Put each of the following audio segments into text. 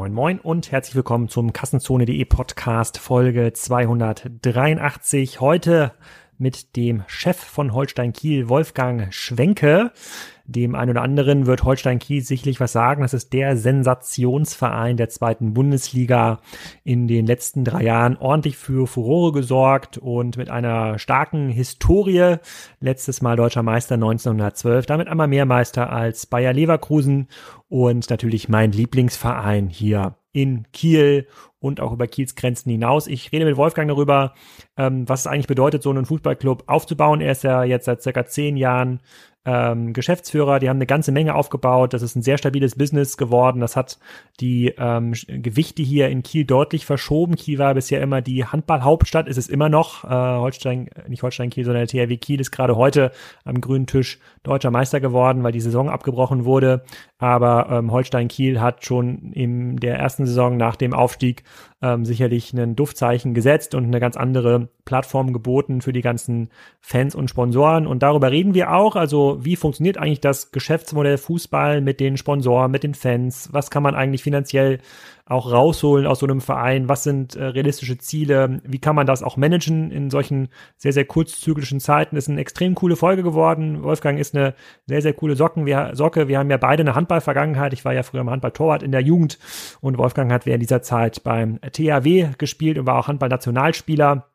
Moin Moin und herzlich willkommen zum Kassenzone.de Podcast Folge 283. Heute mit dem Chef von Holstein Kiel, Wolfgang Schwenke. Dem einen oder anderen wird Holstein Kiel sicherlich was sagen. Das ist der Sensationsverein der zweiten Bundesliga. In den letzten drei Jahren ordentlich für Furore gesorgt und mit einer starken Historie. Letztes Mal deutscher Meister 1912. Damit einmal mehr Meister als Bayer Leverkusen und natürlich mein Lieblingsverein hier in Kiel und auch über Kiels Grenzen hinaus. Ich rede mit Wolfgang darüber, ähm, was es eigentlich bedeutet, so einen Fußballclub aufzubauen. Er ist ja jetzt seit circa zehn Jahren ähm, Geschäftsführer, die haben eine ganze Menge aufgebaut. Das ist ein sehr stabiles Business geworden. Das hat die ähm, Gewichte hier in Kiel deutlich verschoben. Kiel war bisher immer die Handballhauptstadt, ist es immer noch. Äh, Holstein, nicht Holstein Kiel, sondern der THW Kiel ist gerade heute am grünen Tisch deutscher Meister geworden, weil die Saison abgebrochen wurde. Aber ähm, Holstein Kiel hat schon in der ersten Saison nach dem Aufstieg ähm, sicherlich ein Duftzeichen gesetzt und eine ganz andere Plattform geboten für die ganzen Fans und Sponsoren. Und darüber reden wir auch. Also wie funktioniert eigentlich das Geschäftsmodell Fußball mit den Sponsoren, mit den Fans? Was kann man eigentlich finanziell auch rausholen aus so einem Verein? Was sind äh, realistische Ziele? Wie kann man das auch managen in solchen sehr, sehr kurzzyklischen Zeiten? ist eine extrem coole Folge geworden. Wolfgang ist eine sehr, sehr coole Socken. Wir, Socke. Wir haben ja beide eine Handballvergangenheit. Ich war ja früher im Handball-Torwart in der Jugend und Wolfgang hat während dieser Zeit beim THW gespielt und war auch Handball-Nationalspieler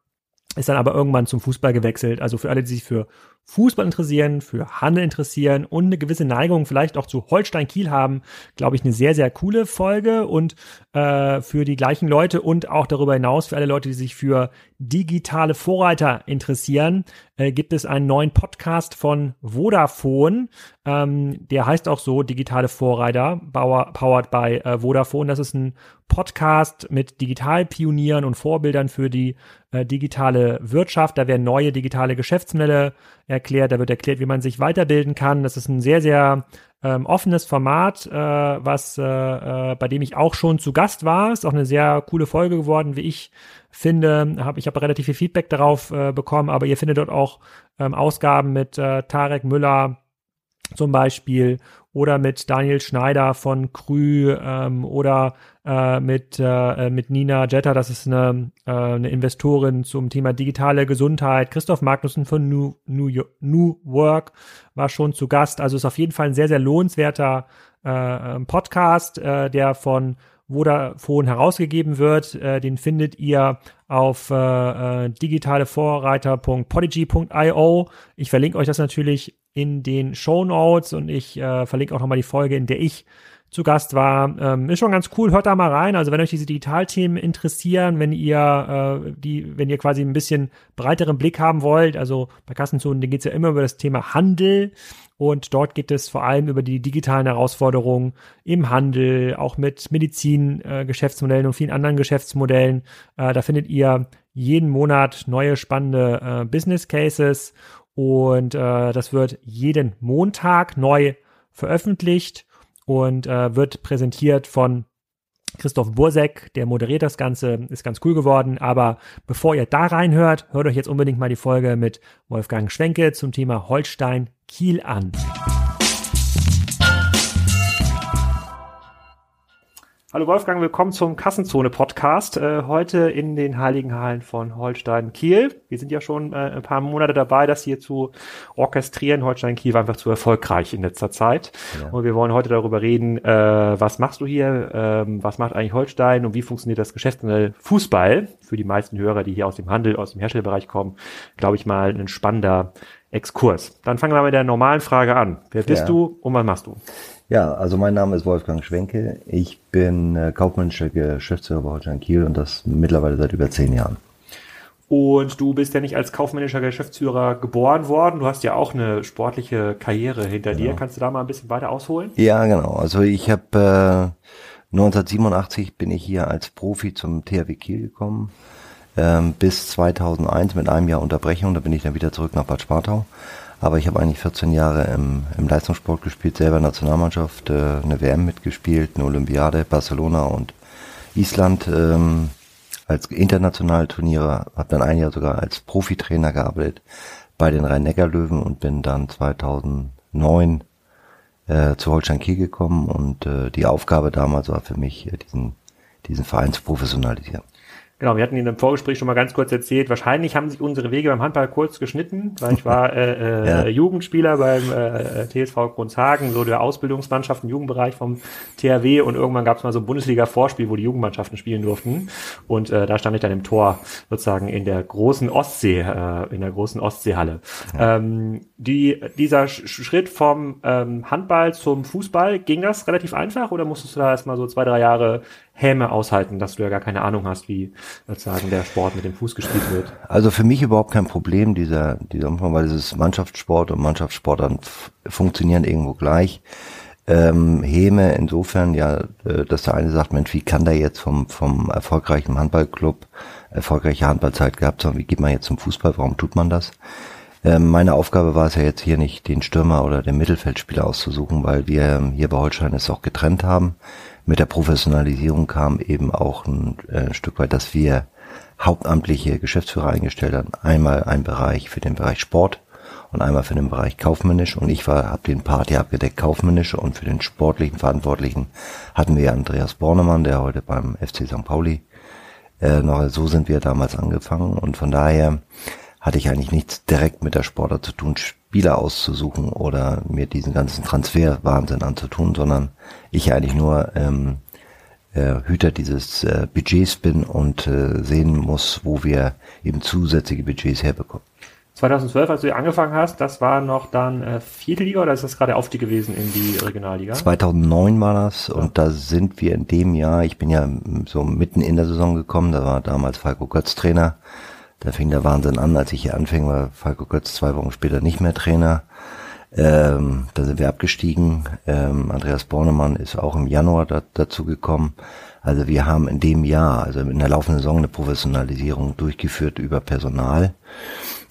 ist dann aber irgendwann zum Fußball gewechselt. Also für alle, die sich für Fußball interessieren, für Handel interessieren und eine gewisse Neigung vielleicht auch zu Holstein Kiel haben, glaube ich, eine sehr, sehr coole Folge und äh, für die gleichen Leute und auch darüber hinaus für alle Leute, die sich für digitale Vorreiter interessieren, äh, gibt es einen neuen Podcast von Vodafone. Ähm, der heißt auch so Digitale Vorreiter, powered by äh, Vodafone. Das ist ein Podcast mit Digitalpionieren und Vorbildern für die äh, digitale Wirtschaft. Da werden neue digitale Geschäftsmodelle erklärt, da wird erklärt, wie man sich weiterbilden kann. Das ist ein sehr, sehr ähm, offenes Format, äh, was äh, äh, bei dem ich auch schon zu Gast war. Ist auch eine sehr coole Folge geworden, wie ich finde. Hab, ich habe relativ viel Feedback darauf äh, bekommen, aber ihr findet dort auch ähm, Ausgaben mit äh, Tarek Müller zum Beispiel oder mit Daniel Schneider von Krü ähm, oder äh, mit, äh, mit Nina Jetta, das ist eine, äh, eine Investorin zum Thema digitale Gesundheit. Christoph Magnussen von New, New, New Work war schon zu Gast. Also ist auf jeden Fall ein sehr, sehr lohnenswerter äh, Podcast, äh, der von Vodafone herausgegeben wird. Äh, den findet ihr auf äh, äh digitalevorreiter.podigy.io. Ich verlinke euch das natürlich in den Show Notes und ich äh, verlinke auch nochmal die Folge, in der ich zu Gast war. Ähm, ist schon ganz cool, hört da mal rein. Also wenn euch diese Digitalthemen interessieren, wenn ihr äh, die, wenn ihr quasi ein bisschen breiteren Blick haben wollt, also bei Kassenzonen, da geht es ja immer über das Thema Handel und dort geht es vor allem über die digitalen Herausforderungen im Handel, auch mit Medizin-Geschäftsmodellen äh, und vielen anderen Geschäftsmodellen. Äh, da findet ihr jeden Monat neue spannende äh, Business Cases und äh, das wird jeden Montag neu veröffentlicht und äh, wird präsentiert von Christoph Bursek, der moderiert das Ganze, ist ganz cool geworden. Aber bevor ihr da reinhört, hört euch jetzt unbedingt mal die Folge mit Wolfgang Schwenke zum Thema Holstein Kiel an. Hallo Wolfgang, willkommen zum Kassenzone Podcast. Äh, heute in den Heiligen Hallen von Holstein Kiel. Wir sind ja schon äh, ein paar Monate dabei, das hier zu orchestrieren. Holstein Kiel war einfach zu erfolgreich in letzter Zeit. Ja. Und wir wollen heute darüber reden, äh, was machst du hier, ähm, was macht eigentlich Holstein und wie funktioniert das Geschäftsmodell Fußball? Für die meisten Hörer, die hier aus dem Handel, aus dem Herstellbereich kommen, glaube ich mal ein spannender Exkurs. Dann fangen wir mit der normalen Frage an. Wer bist ja. du und was machst du? Ja, also mein Name ist Wolfgang Schwenke. Ich bin äh, kaufmännischer Geschäftsführer bei Holstein Kiel und das mittlerweile seit über zehn Jahren. Und du bist ja nicht als kaufmännischer Geschäftsführer geboren worden. Du hast ja auch eine sportliche Karriere hinter genau. dir. Kannst du da mal ein bisschen weiter ausholen? Ja, genau. Also ich habe äh, 1987 bin ich hier als Profi zum THW Kiel gekommen. Ähm, bis 2001 mit einem Jahr Unterbrechung. Da bin ich dann wieder zurück nach Bad Spartau. Aber ich habe eigentlich 14 Jahre im, im Leistungssport gespielt, selber Nationalmannschaft, äh, eine WM mitgespielt, eine Olympiade, Barcelona und Island ähm, als internationale Turniere, habe dann ein Jahr sogar als Profitrainer gearbeitet bei den Rhein-Neckar-Löwen und bin dann 2009 äh, zu Holstein Kiel gekommen und äh, die Aufgabe damals war für mich, äh, diesen, diesen Verein zu professionalisieren. Genau, wir hatten in dem Vorgespräch schon mal ganz kurz erzählt, wahrscheinlich haben sich unsere Wege beim Handball kurz geschnitten, weil ich war äh, äh, ja. Jugendspieler beim äh, TSV Grundshagen, so der Ausbildungsmannschaft im Jugendbereich vom THW und irgendwann gab es mal so ein Bundesliga-Vorspiel, wo die Jugendmannschaften spielen durften und äh, da stand ich dann im Tor sozusagen in der großen Ostsee, äh, in der großen Ostseehalle. Ja. Ähm, die, dieser Schritt vom ähm, Handball zum Fußball, ging das relativ einfach oder musstest du da erstmal so zwei, drei Jahre Häme aushalten, dass du ja gar keine Ahnung hast, wie sozusagen der Sport mit dem Fuß gespielt wird. Also für mich überhaupt kein Problem, dieser, dieser Umfang, weil es ist Mannschaftssport und Mannschaftssport dann funktionieren irgendwo gleich. Ähm, Häme insofern ja, äh, dass der eine sagt, Mensch, wie kann der jetzt vom, vom erfolgreichen Handballclub erfolgreiche Handballzeit gehabt haben, wie geht man jetzt zum Fußball, warum tut man das? Ähm, meine Aufgabe war es ja jetzt hier nicht, den Stürmer oder den Mittelfeldspieler auszusuchen, weil wir ähm, hier bei Holstein es auch getrennt haben mit der Professionalisierung kam eben auch ein, äh, Stück weit, dass wir hauptamtliche Geschäftsführer eingestellt haben. Einmal ein Bereich für den Bereich Sport und einmal für den Bereich kaufmännisch und ich war habe den Part ja abgedeckt kaufmännische und für den sportlichen Verantwortlichen hatten wir Andreas Bornemann, der heute beim FC St. Pauli äh, noch so sind wir damals angefangen und von daher hatte ich eigentlich nichts direkt mit der Sportler zu tun, Spieler auszusuchen oder mir diesen ganzen Transferwahnsinn anzutun, sondern ich eigentlich nur ähm, äh, Hüter dieses äh, Budgets bin und äh, sehen muss, wo wir eben zusätzliche Budgets herbekommen. 2012, als du angefangen hast, das war noch dann äh, vierte Liga oder ist das gerade Aufstieg gewesen in die Regionalliga? 2009 war das ja. und da sind wir in dem Jahr, ich bin ja so mitten in der Saison gekommen, da war damals Falco Götz Trainer da fing der Wahnsinn an, als ich hier anfing, war Falco Götz zwei Wochen später nicht mehr Trainer. Ähm, da sind wir abgestiegen. Ähm, Andreas Bornemann ist auch im Januar da, dazu gekommen. Also wir haben in dem Jahr, also in der laufenden Saison, eine Professionalisierung durchgeführt über Personal.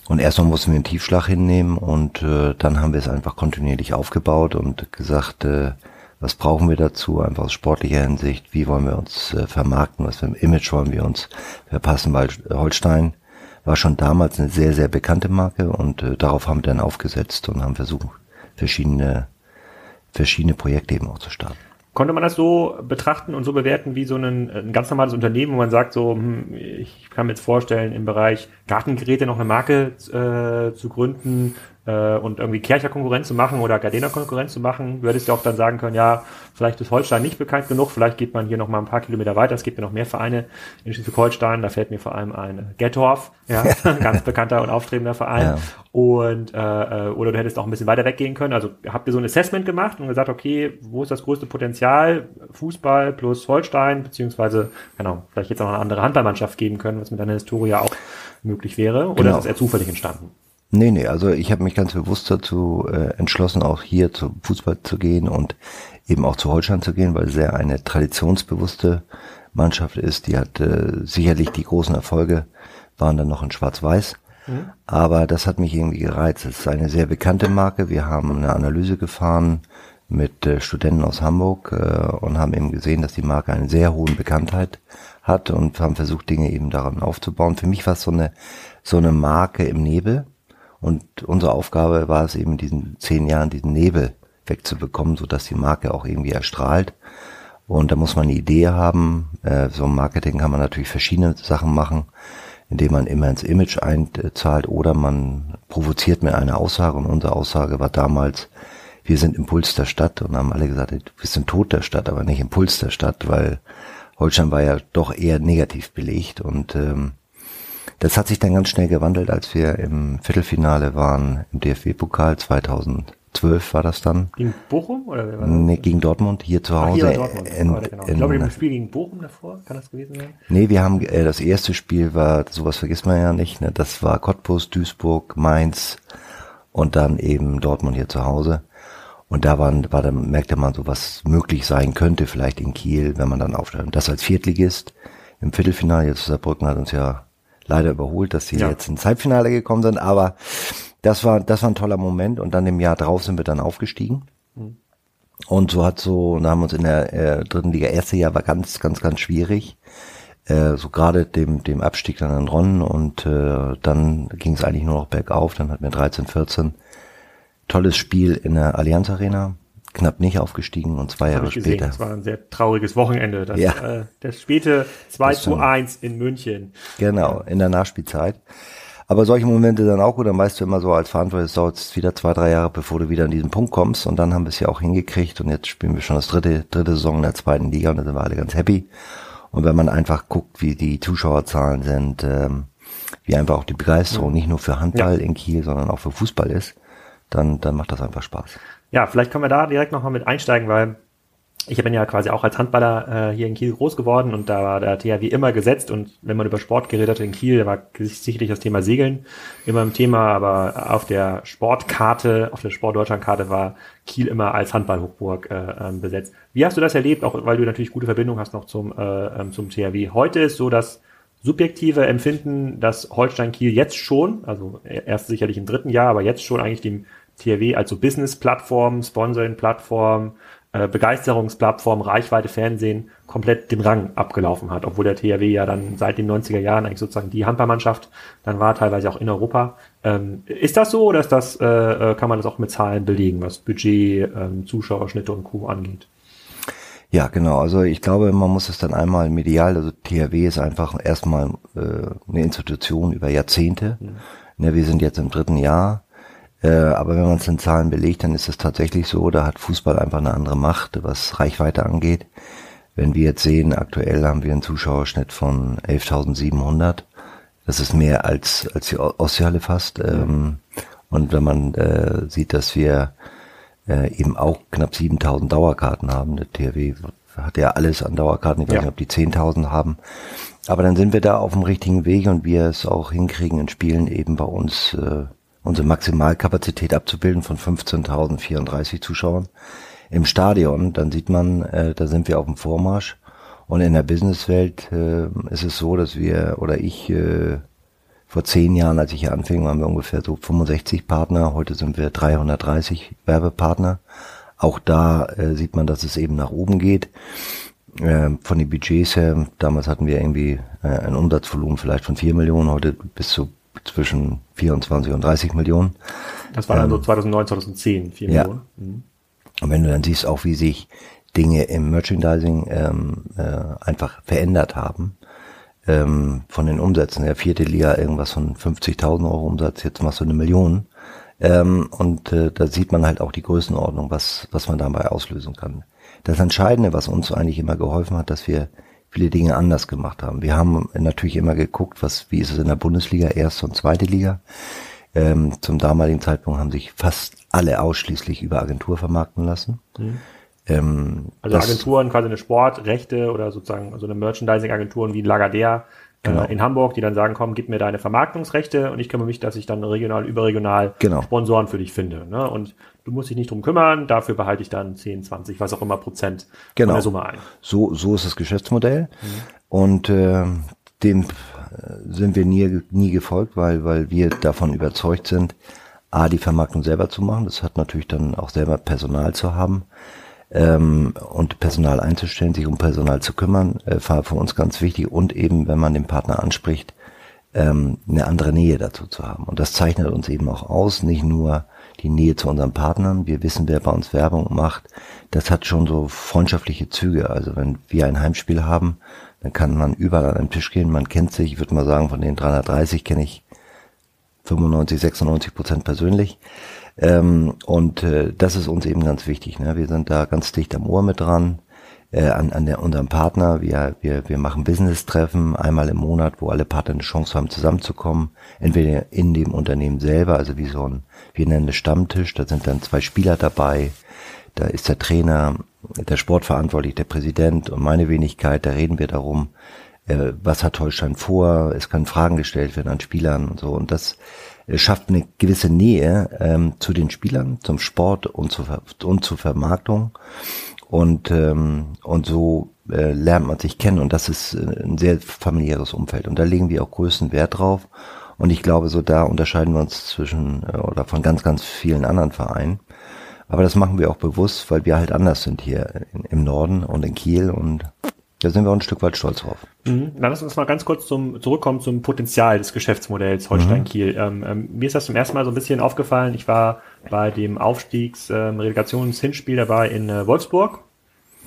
Und erstmal mussten wir einen Tiefschlag hinnehmen und äh, dann haben wir es einfach kontinuierlich aufgebaut und gesagt, äh, was brauchen wir dazu, einfach aus sportlicher Hinsicht, wie wollen wir uns äh, vermarkten, was für ein Image wollen wir uns verpassen, weil Holstein war schon damals eine sehr, sehr bekannte Marke und äh, darauf haben wir dann aufgesetzt und haben versucht, verschiedene, verschiedene Projekte eben auch zu starten. Konnte man das so betrachten und so bewerten wie so ein, ein ganz normales Unternehmen, wo man sagt, so, hm, ich kann mir jetzt vorstellen, im Bereich Gartengeräte noch eine Marke äh, zu gründen, äh, und irgendwie Kercher Konkurrenz zu machen oder Gardena Konkurrenz zu machen, würdest du auch dann sagen können, ja, vielleicht ist Holstein nicht bekannt genug, vielleicht geht man hier noch mal ein paar Kilometer weiter, es gibt ja noch mehr Vereine in Schleswig-Holstein, da fällt mir vor allem ein Gettorf, ja, ganz bekannter und aufstrebender Verein ja. und äh, äh, oder du hättest auch ein bisschen weiter weggehen können, also habt ihr so ein Assessment gemacht und gesagt, okay, wo ist das größte Potenzial, Fußball plus Holstein, beziehungsweise, genau, vielleicht jetzt auch eine andere Handballmannschaft geben können, was mit deiner Historie auch möglich wäre, oder genau. ist das eher zufällig entstanden? Nee, nee, also ich habe mich ganz bewusst dazu äh, entschlossen, auch hier zum Fußball zu gehen und eben auch zu Holstein zu gehen, weil sehr eine traditionsbewusste Mannschaft ist. Die hat äh, sicherlich die großen Erfolge, waren dann noch in Schwarz-Weiß. Mhm. Aber das hat mich irgendwie gereizt. Es ist eine sehr bekannte Marke. Wir haben eine Analyse gefahren mit äh, Studenten aus Hamburg äh, und haben eben gesehen, dass die Marke eine sehr hohe Bekanntheit hat und haben versucht, Dinge eben daran aufzubauen. Für mich war es so eine, so eine Marke im Nebel und unsere Aufgabe war es eben in diesen zehn Jahren diesen Nebel wegzubekommen, so dass die Marke auch irgendwie erstrahlt. Und da muss man eine Idee haben. Äh, so im Marketing kann man natürlich verschiedene Sachen machen, indem man immer ins Image einzahlt oder man provoziert mit einer Aussage. Und unsere Aussage war damals, wir sind Impuls der Stadt und haben alle gesagt, wir sind Tod der Stadt, aber nicht Impuls der Stadt, weil Holstein war ja doch eher negativ belegt und ähm, das hat sich dann ganz schnell gewandelt, als wir im Viertelfinale waren im DFB-Pokal 2012 war das dann. Gegen Bochum oder wer war das? Nee, gegen Dortmund hier zu Hause. Ach, hier Dortmund. In, genau. in, ich glaube, im Spiel gegen Bochum davor, kann das gewesen sein? Nee, wir haben äh, das erste Spiel war, sowas vergisst man ja nicht, ne? Das war Cottbus, Duisburg, Mainz und dann eben Dortmund hier zu Hause. Und da waren, war dann merkte man so, was möglich sein könnte, vielleicht in Kiel, wenn man dann aufsteigt. Und das als Viertligist im Viertelfinale, jetzt Saarbrücken hat uns ja leider überholt, dass sie ja. jetzt ins Halbfinale gekommen sind, aber das war, das war ein toller Moment und dann im Jahr drauf sind wir dann aufgestiegen. Mhm. Und so hat so, und haben uns in der äh, dritten Liga, erste Jahr war ganz, ganz, ganz schwierig. Äh, so gerade dem, dem Abstieg dann in Ronnen und äh, dann ging es eigentlich nur noch bergauf, dann hatten wir 13, 14. Tolles Spiel in der Allianz Arena knapp nicht aufgestiegen und zwei Jahre später. Das war ein sehr trauriges Wochenende. Das, ja. äh, das späte 2 zu 1 in München. Genau, in der Nachspielzeit. Aber solche Momente dann auch gut, dann weißt du immer so als Verantwortlicher, es dauert jetzt wieder zwei, drei Jahre, bevor du wieder an diesen Punkt kommst. Und dann haben wir es ja auch hingekriegt und jetzt spielen wir schon das dritte, dritte Saison in der zweiten Liga und da sind wir alle ganz happy. Und wenn man einfach guckt, wie die Zuschauerzahlen sind, ähm, wie einfach auch die Begeisterung nicht nur für Handball ja. in Kiel, sondern auch für Fußball ist, dann, dann macht das einfach Spaß. Ja, vielleicht können wir da direkt nochmal mit einsteigen, weil ich bin ja quasi auch als Handballer äh, hier in Kiel groß geworden und da war der THW immer gesetzt und wenn man über Sport geredet hat in Kiel, da war sicherlich das Thema Segeln immer ein Thema, aber auf der Sportkarte, auf der Sportdeutschlandkarte war Kiel immer als Handballhochburg äh, ähm, besetzt. Wie hast du das erlebt, auch weil du natürlich gute Verbindung hast noch zum, äh, ähm, zum THW? Heute ist so das subjektive Empfinden, dass Holstein Kiel jetzt schon, also erst sicherlich im dritten Jahr, aber jetzt schon eigentlich dem THW als so Business-Plattform, Sponsoring-Plattform, äh, Begeisterungsplattform, Reichweite, Fernsehen komplett den Rang abgelaufen hat, obwohl der THW ja dann seit den 90er Jahren eigentlich sozusagen die Handballmannschaft dann war, teilweise auch in Europa. Ähm, ist das so oder ist das, äh, äh, kann man das auch mit Zahlen belegen, was Budget, ähm, Zuschauerschnitte und Co. angeht? Ja, genau. Also ich glaube, man muss es dann einmal medial, also THW ist einfach erstmal äh, eine Institution über Jahrzehnte. Mhm. Ne, wir sind jetzt im dritten Jahr. Äh, aber wenn man es in Zahlen belegt, dann ist es tatsächlich so, da hat Fußball einfach eine andere Macht, was Reichweite angeht. Wenn wir jetzt sehen, aktuell haben wir einen Zuschauerschnitt von 11.700. Das ist mehr als, als die Ostseehalle fast. Ähm, und wenn man äh, sieht, dass wir äh, eben auch knapp 7000 Dauerkarten haben, der THW hat ja alles an Dauerkarten, ich weiß ja. nicht, ob die 10.000 haben. Aber dann sind wir da auf dem richtigen Weg und wir es auch hinkriegen in Spielen eben bei uns äh, unsere Maximalkapazität abzubilden von 15.034 Zuschauern im Stadion, dann sieht man, äh, da sind wir auf dem Vormarsch. Und in der Businesswelt äh, ist es so, dass wir oder ich äh, vor zehn Jahren, als ich hier anfing, waren wir ungefähr so 65 Partner. Heute sind wir 330 Werbepartner. Auch da äh, sieht man, dass es eben nach oben geht. Äh, von den Budgets her, damals hatten wir irgendwie äh, ein Umsatzvolumen vielleicht von vier Millionen, heute bis zu zwischen 24 und 30 Millionen. Das war dann ähm, so 2009, 2010, 4 ja. Millionen. Mhm. Und wenn du dann siehst auch, wie sich Dinge im Merchandising ähm, äh, einfach verändert haben, ähm, von den Umsätzen, der vierte Liga irgendwas von 50.000 Euro Umsatz, jetzt machst du eine Million. Ähm, und äh, da sieht man halt auch die Größenordnung, was, was man dabei auslösen kann. Das Entscheidende, was uns eigentlich immer geholfen hat, dass wir viele Dinge anders gemacht haben. Wir haben natürlich immer geguckt, was, wie ist es in der Bundesliga, erste und zweite Liga. Ähm, zum damaligen Zeitpunkt haben sich fast alle ausschließlich über Agentur vermarkten lassen. Mhm. Ähm, also Agenturen, quasi eine Sportrechte oder sozusagen so eine Merchandising-Agenturen wie Lagardère äh, genau. in Hamburg, die dann sagen, komm, gib mir deine Vermarktungsrechte und ich kümmere mich, dass ich dann regional, überregional genau. Sponsoren für dich finde. Ne? Und du musst dich nicht drum kümmern, dafür behalte ich dann 10, 20, was auch immer Prozent genau. von der Summe ein. So, so ist das Geschäftsmodell. Mhm. Und äh, dem sind wir nie, nie gefolgt, weil, weil wir davon überzeugt sind, A, die Vermarktung selber zu machen. Das hat natürlich dann auch selber Personal zu haben ähm, und Personal einzustellen, sich um Personal zu kümmern, äh, war für uns ganz wichtig. Und eben, wenn man den Partner anspricht, ähm, eine andere Nähe dazu zu haben. Und das zeichnet uns eben auch aus, nicht nur die Nähe zu unseren Partnern. Wir wissen, wer bei uns Werbung macht. Das hat schon so freundschaftliche Züge. Also wenn wir ein Heimspiel haben, dann kann man überall an den Tisch gehen. Man kennt sich. Ich würde mal sagen, von den 330 kenne ich 95, 96 Prozent persönlich. Ähm, und äh, das ist uns eben ganz wichtig. Ne? Wir sind da ganz dicht am Ohr mit dran äh, an, an der, unserem Partner. Wir, wir, wir machen Business-Treffen einmal im Monat, wo alle Partner eine Chance haben, zusammenzukommen. Entweder in dem Unternehmen selber, also wie so ein, wir nennen es Stammtisch, da sind dann zwei Spieler dabei. Da ist der Trainer, der Sportverantwortliche, der Präsident und meine Wenigkeit, da reden wir darum, äh, was hat Holstein vor, es können Fragen gestellt werden an Spielern und so. Und das schafft eine gewisse Nähe ähm, zu den Spielern, zum Sport und, zu, und zur Vermarktung. Und, ähm, und so äh, lernt man sich kennen und das ist äh, ein sehr familiäres Umfeld. Und da legen wir auch größten Wert drauf. Und ich glaube, so da unterscheiden wir uns zwischen äh, oder von ganz, ganz vielen anderen Vereinen. Aber das machen wir auch bewusst, weil wir halt anders sind hier im Norden und in Kiel und Da sind wir auch ein Stück weit stolz drauf. Mhm. Dann lass uns mal ganz kurz zum, zurückkommen zum Potenzial des Geschäftsmodells Holstein-Kiel. Mhm. Ähm, ähm, mir ist das zum ersten Mal so ein bisschen aufgefallen. Ich war bei dem Aufstiegs-Relegationshinspiel ähm, dabei in äh, Wolfsburg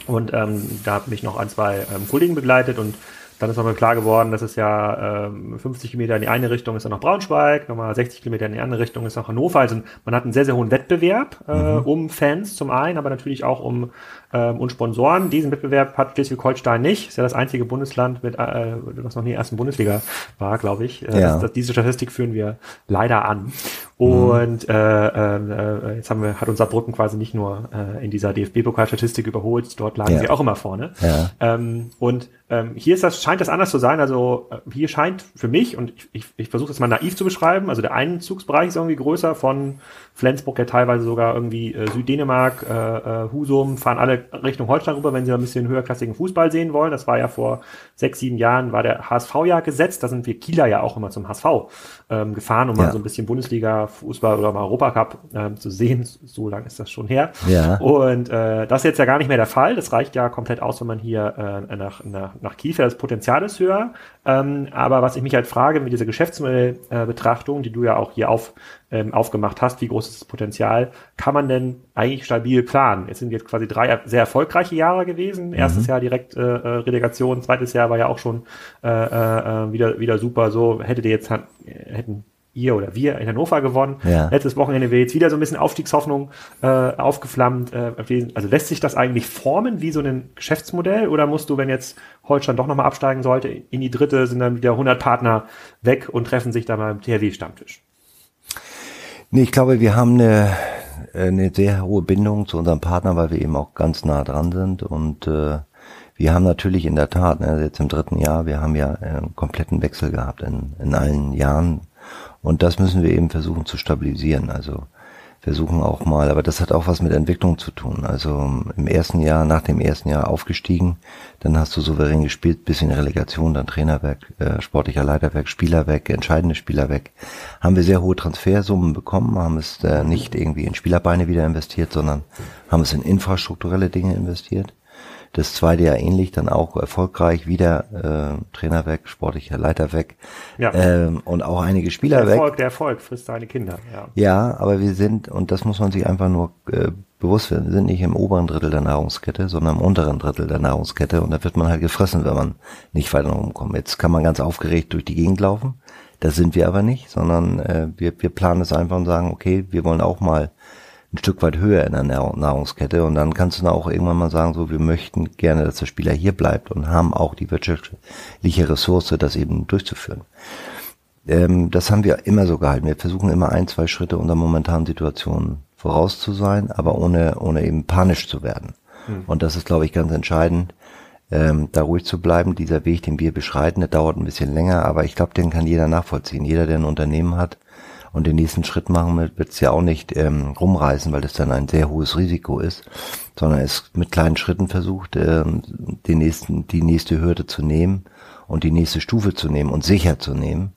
und ähm, da habe mich noch ein, zwei ähm, Kollegen begleitet und dann ist nochmal klar geworden, dass es ja ähm, 50 Kilometer in die eine Richtung ist dann noch Braunschweig, nochmal 60 Kilometer in die andere Richtung ist noch Hannover. Also man hat einen sehr, sehr hohen Wettbewerb äh, mhm. um Fans zum einen, aber natürlich auch um ähm, und Sponsoren. Diesen Wettbewerb hat Schleswig-Holstein nicht. Ist ja das einzige Bundesland, mit, äh, was noch nie in der ersten Bundesliga war, glaube ich. Äh, ja. das, das, diese Statistik führen wir leider an. Und mhm. äh, äh, jetzt haben wir, hat unser Brücken quasi nicht nur äh, in dieser DFB-Pokalstatistik überholt, dort lagen ja. sie auch immer vorne. Ja. Ähm, und ähm, hier ist das, scheint das anders zu sein. Also äh, hier scheint für mich, und ich, ich, ich versuche das mal naiv zu beschreiben, also der Einzugsbereich ist irgendwie größer von Flensburg ja teilweise sogar irgendwie äh, Süddänemark, äh, äh, Husum, fahren alle Richtung Holstein rüber, wenn sie ein bisschen höherklassigen Fußball sehen wollen. Das war ja vor sechs, sieben Jahren, war der HSV ja gesetzt. Da sind wir Kieler ja auch immer zum HSV ähm, gefahren, um ja. mal so ein bisschen Bundesliga-Fußball oder mal Europacup ähm, zu sehen. So lang ist das schon her. Ja. Und äh, das ist jetzt ja gar nicht mehr der Fall. Das reicht ja komplett aus, wenn man hier äh, nach, nach, nach Kiel fährt. Das Potenzial ist höher. Ähm, aber was ich mich halt frage mit dieser Geschäftsmodellbetrachtung, die du ja auch hier auf ähm, aufgemacht hast, wie groß ist das Potenzial, kann man denn eigentlich stabil planen? Es sind jetzt quasi drei sehr erfolgreiche Jahre gewesen. Erstes mhm. Jahr direkt äh, äh, Relegation, zweites Jahr war ja auch schon äh, äh, wieder, wieder super. So hättet ihr jetzt hätten ihr oder wir in Hannover gewonnen. Ja. Letztes Wochenende wäre jetzt wieder so ein bisschen Aufstiegshoffnung äh, aufgeflammt. Äh, also lässt sich das eigentlich formen wie so ein Geschäftsmodell oder musst du, wenn jetzt Holstein doch nochmal absteigen sollte, in die dritte sind dann wieder 100 Partner weg und treffen sich da mal im THW-Stammtisch? Nee, ich glaube, wir haben eine, eine sehr hohe Bindung zu unserem Partner, weil wir eben auch ganz nah dran sind und äh, wir haben natürlich in der Tat, ne, jetzt im dritten Jahr, wir haben ja einen kompletten Wechsel gehabt in, in allen Jahren und das müssen wir eben versuchen zu stabilisieren. Also versuchen auch mal, aber das hat auch was mit Entwicklung zu tun. Also im ersten Jahr, nach dem ersten Jahr aufgestiegen, dann hast du souverän gespielt, bis in Relegation, dann Trainer weg, äh, sportlicher Leiter weg, Spieler weg, entscheidende Spieler weg. Haben wir sehr hohe Transfersummen bekommen, haben es äh, nicht irgendwie in Spielerbeine wieder investiert, sondern haben es in infrastrukturelle Dinge investiert. Das zweite Jahr ähnlich, dann auch erfolgreich, wieder äh, Trainer weg, sportlicher Leiter weg ja. ähm, und auch einige Spieler der Erfolg, weg. Der Erfolg frisst deine Kinder, ja. Ja, aber wir sind, und das muss man sich einfach nur äh, bewusst werden, wir sind nicht im oberen Drittel der Nahrungskette, sondern im unteren Drittel der Nahrungskette und da wird man halt gefressen, wenn man nicht weiter rumkommt. Jetzt kann man ganz aufgeregt durch die Gegend laufen, das sind wir aber nicht, sondern äh, wir, wir planen es einfach und sagen, okay, wir wollen auch mal ein Stück weit höher in der Nahrungskette und dann kannst du dann auch irgendwann mal sagen, so wir möchten gerne, dass der Spieler hier bleibt und haben auch die wirtschaftliche Ressource, das eben durchzuführen. Ähm, das haben wir immer so gehalten. Wir versuchen immer ein, zwei Schritte unserer momentanen Situation voraus zu sein, aber ohne, ohne eben panisch zu werden. Hm. Und das ist, glaube ich, ganz entscheidend, ähm, da ruhig zu bleiben. Dieser Weg, den wir beschreiten, der dauert ein bisschen länger, aber ich glaube, den kann jeder nachvollziehen. Jeder, der ein Unternehmen hat, und den nächsten Schritt machen wird, wird es ja auch nicht ähm, rumreißen, weil das dann ein sehr hohes Risiko ist, sondern es mit kleinen Schritten versucht, ähm, den nächsten, die nächste Hürde zu nehmen und die nächste Stufe zu nehmen und sicher zu nehmen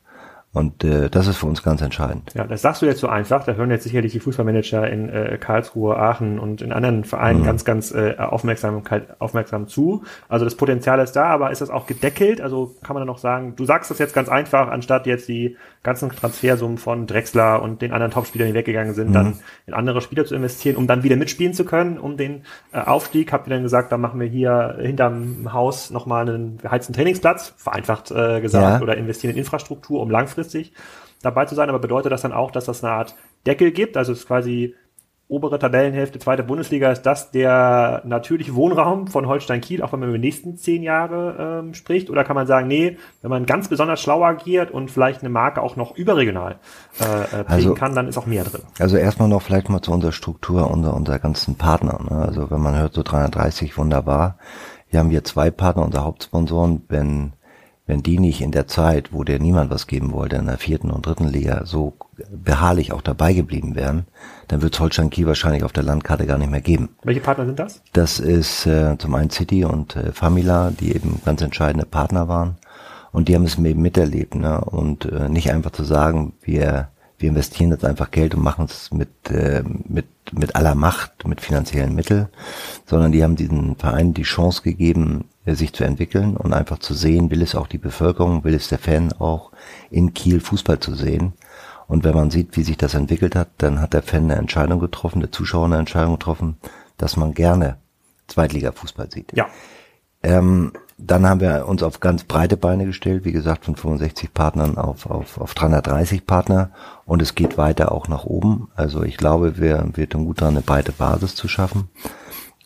und äh, das ist für uns ganz entscheidend. Ja, das sagst du jetzt so einfach. Da hören jetzt sicherlich die Fußballmanager in äh, Karlsruhe, Aachen und in anderen Vereinen mhm. ganz, ganz äh, aufmerksam, aufmerksam zu. Also das Potenzial ist da, aber ist das auch gedeckelt? Also kann man dann noch sagen, du sagst das jetzt ganz einfach, anstatt jetzt die ganzen Transfersummen von Drexler und den anderen Topspielern, die weggegangen sind, mhm. dann in andere Spieler zu investieren, um dann wieder mitspielen zu können, um den äh, Aufstieg. Habt ihr dann gesagt, dann machen wir hier hinterm Haus nochmal einen beheizten Trainingsplatz, vereinfacht äh, gesagt, ja. oder investieren in Infrastruktur, um langfristig langfristig dabei zu sein, aber bedeutet das dann auch, dass das eine Art Deckel gibt? Also es ist quasi obere Tabellenhälfte, zweite Bundesliga, ist das der natürliche Wohnraum von Holstein Kiel, auch wenn man über die nächsten zehn Jahre ähm, spricht? Oder kann man sagen, nee, wenn man ganz besonders schlau agiert und vielleicht eine Marke auch noch überregional äh, äh also, kann, dann ist auch mehr drin? Also erstmal noch vielleicht mal zu unserer Struktur, unserer, unserer ganzen Partner. Ne? Also wenn man hört so 330, wunderbar. Wir haben hier zwei Partner, unsere Hauptsponsoren, wenn wenn die nicht in der Zeit, wo der niemand was geben wollte, in der vierten und dritten Liga so beharrlich auch dabei geblieben wären, dann wird es Holstein Kiel wahrscheinlich auf der Landkarte gar nicht mehr geben. Welche Partner sind das? Das ist äh, zum einen City und äh, Famila, die eben ganz entscheidende Partner waren. Und die haben es eben miterlebt. Ne? Und äh, nicht einfach zu sagen, wir, wir investieren jetzt einfach Geld und machen es mit, äh, mit, mit aller Macht, mit finanziellen Mitteln, sondern die haben diesen Verein die Chance gegeben, sich zu entwickeln und einfach zu sehen, will es auch die Bevölkerung, will es der Fan auch in Kiel Fußball zu sehen. Und wenn man sieht, wie sich das entwickelt hat, dann hat der Fan eine Entscheidung getroffen, der Zuschauer eine Entscheidung getroffen, dass man gerne Zweitliga-Fußball sieht. Ja. Ähm, dann haben wir uns auf ganz breite Beine gestellt, wie gesagt, von 65 Partnern auf, auf, auf 330 Partner und es geht weiter auch nach oben. Also ich glaube, wir, wir tun gut daran, eine breite Basis zu schaffen.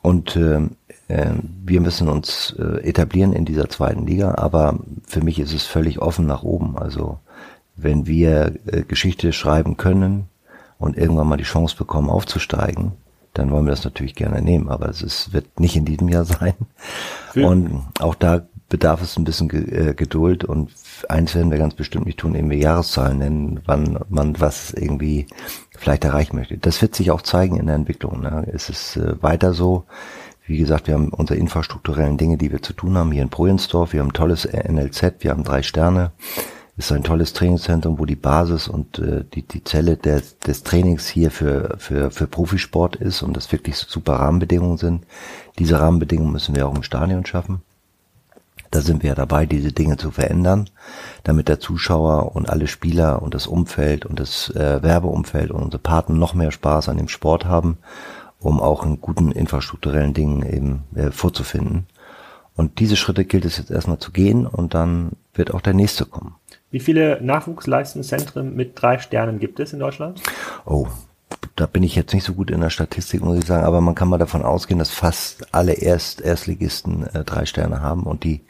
Und äh, äh, wir müssen uns äh, etablieren in dieser zweiten Liga, aber für mich ist es völlig offen nach oben. Also wenn wir äh, Geschichte schreiben können und irgendwann mal die Chance bekommen aufzusteigen, dann wollen wir das natürlich gerne nehmen, aber es wird nicht in diesem Jahr sein. Für und auch da bedarf es ein bisschen äh, Geduld und eins werden wir ganz bestimmt nicht tun, irgendwie Jahreszahlen nennen, wann man was irgendwie vielleicht erreichen möchte. Das wird sich auch zeigen in der Entwicklung. Ne? Es ist weiter so. Wie gesagt, wir haben unsere infrastrukturellen Dinge, die wir zu tun haben, hier in Projensdorf. Wir haben ein tolles NLZ, wir haben drei Sterne ist ein tolles Trainingszentrum, wo die Basis und äh, die, die Zelle des, des Trainings hier für, für, für Profisport ist und das wirklich super Rahmenbedingungen sind. Diese Rahmenbedingungen müssen wir auch im Stadion schaffen. Da sind wir ja dabei, diese Dinge zu verändern, damit der Zuschauer und alle Spieler und das Umfeld und das äh, Werbeumfeld und unsere Partner noch mehr Spaß an dem Sport haben, um auch in guten infrastrukturellen Dingen eben äh, vorzufinden. Und diese Schritte gilt es jetzt erstmal zu gehen und dann wird auch der nächste kommen. Wie viele Nachwuchsleistungszentren mit drei Sternen gibt es in Deutschland? Oh, da bin ich jetzt nicht so gut in der Statistik, muss ich sagen, aber man kann mal davon ausgehen, dass fast alle Erst Erstligisten äh, drei Sterne haben und die